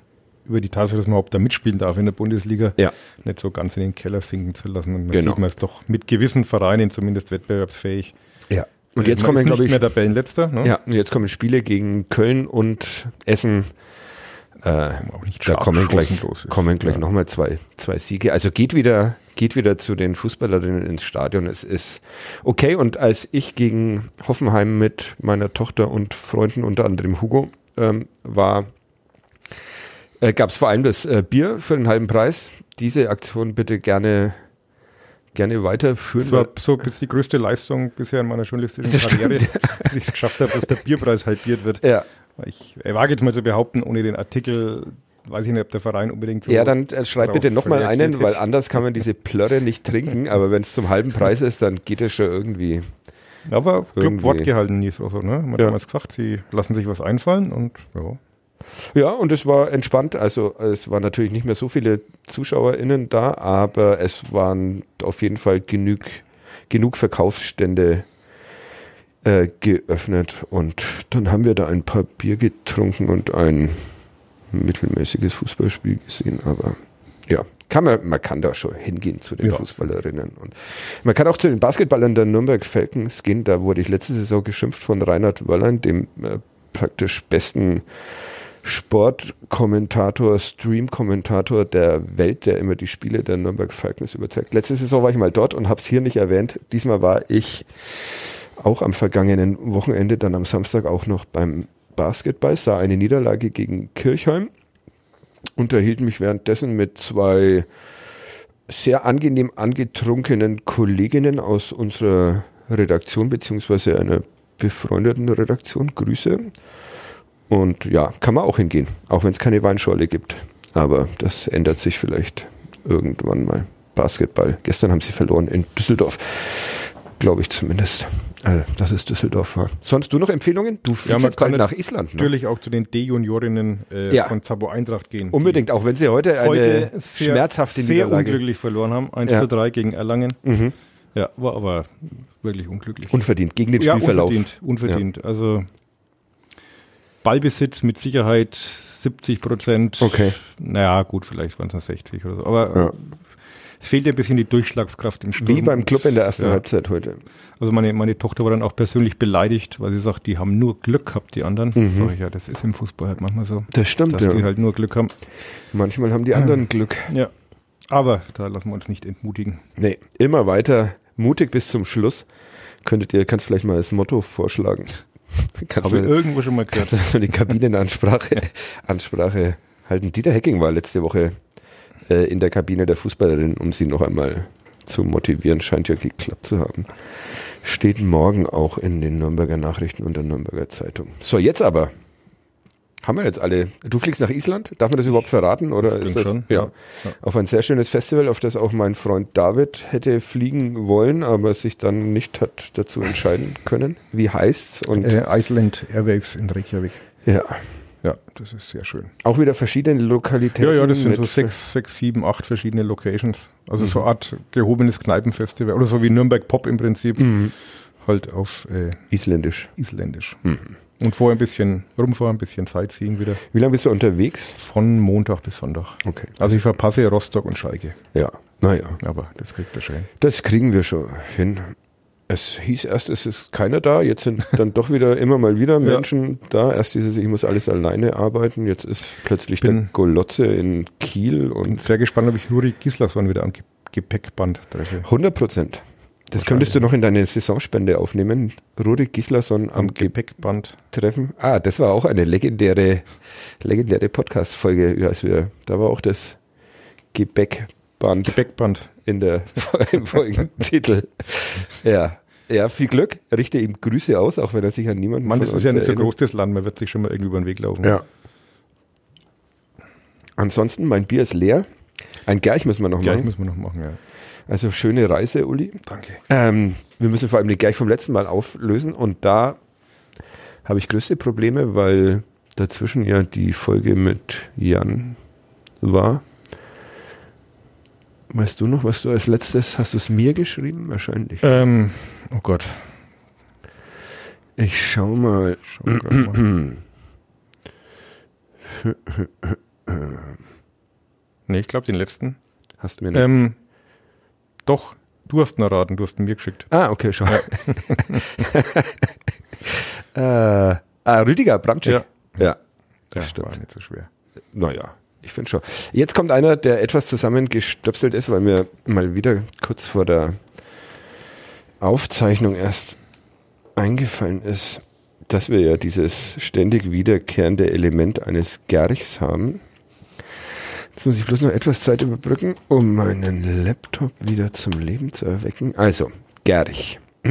über die Tatsache, dass man überhaupt da mitspielen darf in der Bundesliga, Ja. nicht so ganz in den Keller sinken zu lassen. Und dann Genau. sieht man es doch mit gewissen Vereinen zumindest wettbewerbsfähig. ja. Und jetzt man kommen, glaube ich, mehr Tabellenletzter. Ne? Ja, und jetzt kommen Spiele gegen Köln und Essen. Äh, da kommen gleich, ist. kommen gleich Ja. nochmal zwei, zwei Siege. Also geht wieder, geht wieder zu den Fußballerinnen ins Stadion. Es ist okay. Und als ich gegen Hoffenheim mit meiner Tochter und Freunden, unter anderem Hugo, ähm, war, äh, gab es vor allem das äh, Bier für den halben Preis. Diese Aktion bitte gerne, gerne weiterführen. Das war so bis die größte Leistung bisher in meiner journalistischen. Karriere, dass ich es geschafft habe, dass der Bierpreis halbiert wird. ja, Ich wage jetzt mal zu behaupten, ohne den Artikel weiß ich nicht, ob der Verein unbedingt so. Ja, dann äh, schreib bitte nochmal einen, weil anders kann man diese Plörre nicht trinken, aber wenn es zum halben Preis ist, dann geht es schon irgendwie. Aber Club. Wort gehalten, nie so, so, ne? Man hat Ja. damals gesagt, sie lassen sich was einfallen und ja. Ja, und es war entspannt. Also es waren natürlich nicht mehr so viele ZuschauerInnen da, aber es waren auf jeden Fall genug, genug Verkaufsstände äh, geöffnet. Und dann haben wir da ein paar Bier getrunken und ein mittelmäßiges Fußballspiel gesehen. Aber ja, kann man, man kann da schon hingehen zu den Ja. Fußballerinnen. Und man kann auch zu den Basketballern der Nürnberg Falcons gehen. Da wurde ich letzte Saison geschimpft von Reinhard Wörlein, dem äh, praktisch besten Sportkommentator, Stream-Kommentator der Welt, der immer die Spiele der Nürnberg Falcons überträgt. Letzte Saison war ich mal dort und habe es hier nicht erwähnt. Diesmal war ich auch am vergangenen Wochenende, dann am Samstag auch noch beim Basketball, sah eine Niederlage gegen Kirchheim, unterhielt mich währenddessen mit zwei sehr angenehm angetrunkenen Kolleginnen aus unserer Redaktion, beziehungsweise einer befreundeten Redaktion. Grüße. Und ja, kann man auch hingehen, auch wenn es keine Weinschorle gibt. Aber das ändert sich vielleicht irgendwann mal. Basketball. Gestern haben sie verloren in Düsseldorf. Glaube ich zumindest. Also, dass es Düsseldorf war. Sonst du noch Empfehlungen? Du fliegst Ja, jetzt bald nach Island. Ne? Natürlich auch zu den D-Juniorinnen äh, Ja. von Zabo Eintracht gehen. Unbedingt, auch wenn sie heute die eine heute sehr, schmerzhafte sehr Niederlage. unglücklich verloren haben. 1 Ja. zu 3 gegen Erlangen. Mhm. Ja, war aber wirklich unglücklich. Unverdient, gegen den Spielverlauf. unverdient. unverdient. Also Ballbesitz mit Sicherheit 70 Prozent. Okay. Naja, gut, vielleicht waren es noch 60 oder so. Aber fehlt ein bisschen die Durchschlagskraft im Sturm. Wie beim Club in der ersten Ja. Halbzeit heute. Also meine, meine Tochter war dann auch persönlich beleidigt, weil sie sagt, die haben nur Glück gehabt, die anderen. Mhm. Sag ich, ja, das ist im Fußball halt manchmal so, Das stimmt, dass die ja. halt nur Glück haben. Manchmal haben die anderen Glück. Ja. Aber da lassen wir uns nicht entmutigen. Nee, immer weiter, mutig bis zum Schluss. Könntet ihr, kannst vielleicht mal als Motto vorschlagen. Kannst Habe ich du, irgendwo schon mal gehört. kannst du die Kabinenansprache Ansprache halten. Dieter Hecking war letzte Woche äh, in der Kabine der Fußballerin, um sie noch einmal zu motivieren. Scheint ja geklappt zu haben. Steht morgen auch in den Nürnberger Nachrichten und der Nürnberger Zeitung. So, jetzt aber. Haben wir jetzt alle. Du fliegst nach Island? Darf man das überhaupt verraten? Oder ist das schon, Ja. ja. Ja. Auf ein sehr schönes Festival, auf das auch mein Freund David hätte fliegen wollen, aber sich dann nicht hat dazu entscheiden können. Wie heißt's? Und Äh, Iceland Airwaves in Reykjavik. ja, Ja, das ist sehr schön. auch wieder verschiedene Lokalitäten. Ja, ja, das sind so sechs, sechs, sieben, acht verschiedene Locations. Also Mhm. so eine Art gehobenes Kneipenfestival. Oder so wie Nürnberg Pop im Prinzip. Mhm. Halt auf äh, Isländisch. Isländisch. Mhm. Und vorher ein bisschen rumfahren, ein bisschen Sightseeing wieder. Wie lange bist du unterwegs? Von Montag bis Sonntag. Okay. Also ich verpasse Rostock und Schalke. Ja, naja, Aber das kriegt er schön. das kriegen wir schon hin. Es hieß erst, es ist keiner da, jetzt sind dann doch wieder immer mal wieder Menschen da. Erst dieses, ich muss alles alleine arbeiten, jetzt ist plötzlich der Bin- Golotze in Kiel Bin und sehr gespannt, ob ich Nuri Gislason wieder am Ge Gepäckband treffe. 100 Prozent. Das könntest du noch in deine Saisonspende aufnehmen. Rurik Gislason am Am Gepäckband. Treffen. Ah, das war auch eine legendäre, legendäre Podcast-Folge, als wir, da war auch das Gebäckband Gepäckband. in der im Folgentitel. Ja. Ja, viel Glück. Richte ihm Grüße aus, auch wenn er sich an niemanden Mann, das ist ja nicht so erinnert. groß, das Land. Man wird sich schon mal irgendwie über den Weg laufen. Ja. Ansonsten, mein Bier ist leer. Ein Gerch müssen wir noch Gleich machen. müssen wir noch machen, ja. Also schöne Reise, Uli. Danke. Ähm, wir müssen vor allem den Gerch vom letzten Mal auflösen und da habe ich größte Probleme, weil dazwischen ja die Folge mit Jan war. Weißt du noch, was du als letztes, hast du es mir geschrieben? Wahrscheinlich. Ähm, oh Gott. Ich schau mal. Grad mal. nee, ich glaube den letzten. Hast du mir nicht. Ähm, doch, du hast ihn erraten, du hast ihn mir geschickt. ah, okay, schau. äh, ah, Rüdiger Bramczyk. Ja. ja. Ja, Stimmt. war nicht so schwer. Naja, ich finde schon. Jetzt kommt einer, der etwas zusammengestöpselt ist, weil mir mal wieder kurz vor der Aufzeichnung erst eingefallen ist, dass wir ja dieses ständig wiederkehrende Element eines Gerchs haben. Jetzt muss ich bloß noch etwas Zeit überbrücken, um meinen Laptop wieder zum Leben zu erwecken. Also, Gerch.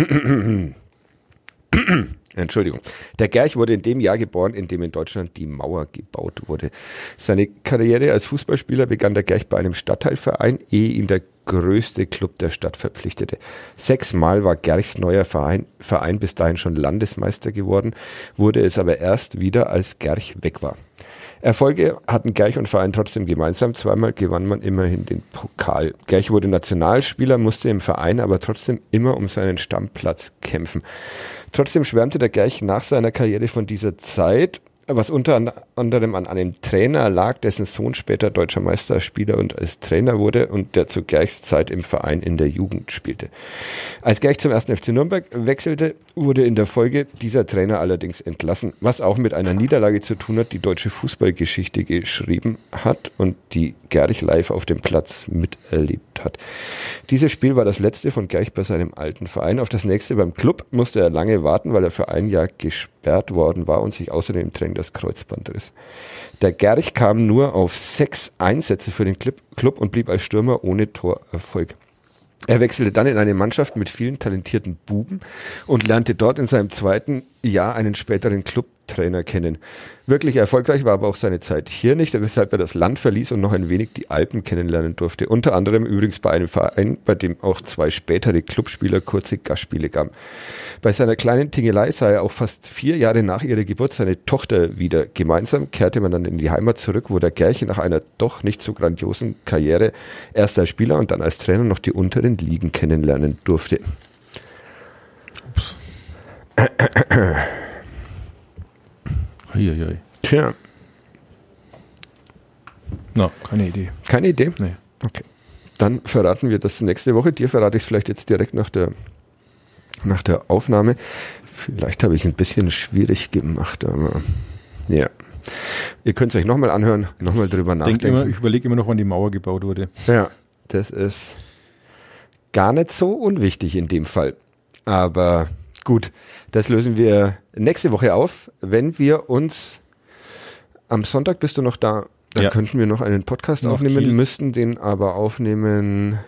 Entschuldigung. Der Gerch wurde in dem Jahr geboren, in dem in Deutschland die Mauer gebaut wurde. Seine Karriere als Fußballspieler begann der Gerch bei einem Stadtteilverein, ehe ihn der größte Club der Stadt verpflichtete. Sechsmal war Gerchs neuer Verein, Verein bis dahin schon Landesmeister geworden, wurde es aber erst wieder, als Gerch weg war. Erfolge hatten Gerch und Verein trotzdem gemeinsam. Zweimal gewann man immerhin den Pokal. Gerch wurde Nationalspieler, musste im Verein aber trotzdem immer um seinen Stammplatz kämpfen. Trotzdem schwärmte der Gerch nach seiner Karriere von dieser Zeit, was unter anderem an einem Trainer lag, dessen Sohn später deutscher Meisterspieler und als Trainer wurde und der zu Gerchs Zeit im Verein in der Jugend spielte. Als Gerch zum 1. FC Nürnberg wechselte, wurde in der Folge dieser Trainer allerdings entlassen, was auch mit einer Niederlage zu tun hat, die deutsche Fußballgeschichte geschrieben hat und die Gerch live auf dem Platz miterlebt hat. Dieses Spiel war das letzte von Gerch bei seinem alten Verein. Auf das nächste beim Club musste er lange warten, weil er für ein Jahr gesperrt worden war und sich außerdem im das Kreuzband riss. Der Gerch kam nur auf sechs Einsätze für den Club und blieb als Stürmer ohne Torerfolg. Er wechselte dann in eine Mannschaft mit vielen talentierten Buben und lernte dort in seinem zweiten Jahr einen späteren Club Trainer kennen. Wirklich erfolgreich war aber auch seine Zeit hier nicht, weshalb er das Land verließ und noch ein wenig die Alpen kennenlernen durfte. Unter anderem übrigens bei einem Verein, bei dem auch zwei spätere Clubspieler kurze Gastspiele gaben. Bei seiner kleinen Tingelei sah er auch fast vier Jahre nach ihrer Geburt seine Tochter wieder. Gemeinsam kehrte man dann in die Heimat zurück, wo der Gerche nach einer doch nicht so grandiosen Karriere erst als Spieler und dann als Trainer noch die unteren Ligen kennenlernen durfte. Ups. Eieiei. Tja. Na, keine Idee. Keine Idee? Nee. Okay. Dann verraten wir das nächste Woche. Dir verrate ich es vielleicht jetzt direkt nach der, nach der Aufnahme. Vielleicht habe ich es ein bisschen schwierig gemacht, aber ja. Ihr könnt es euch nochmal anhören, nochmal drüber nachdenken. Immer, ich überlege immer noch, wann die Mauer gebaut wurde. Ja, das ist gar nicht so unwichtig in dem Fall. Aber gut, das lösen wir nächste Woche auf, wenn wir uns am Sonntag bist du noch da. Dann ja. könnten wir noch einen Podcast noch aufnehmen, Kiel. müssten den aber aufnehmen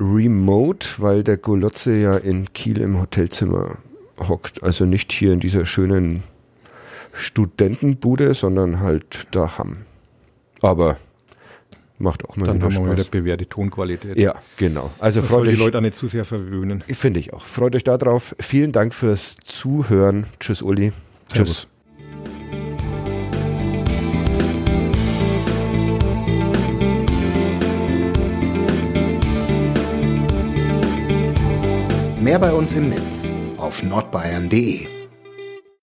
remote, weil der Golotze ja in Kiel im Hotelzimmer hockt. Also nicht hier in dieser schönen Studentenbude, sondern halt daheim. Aber macht auch mal Dann haben Spaß. wir wieder bewährte Tonqualität. Ja, genau. Also das freut euch, die Leute auch nicht zu sehr verwöhnen. Finde ich auch. Freut euch darauf. Vielen Dank fürs Zuhören. Tschüss, Uli. Servus. Tschüss. Mehr bei uns im Netz auf nordbayern.de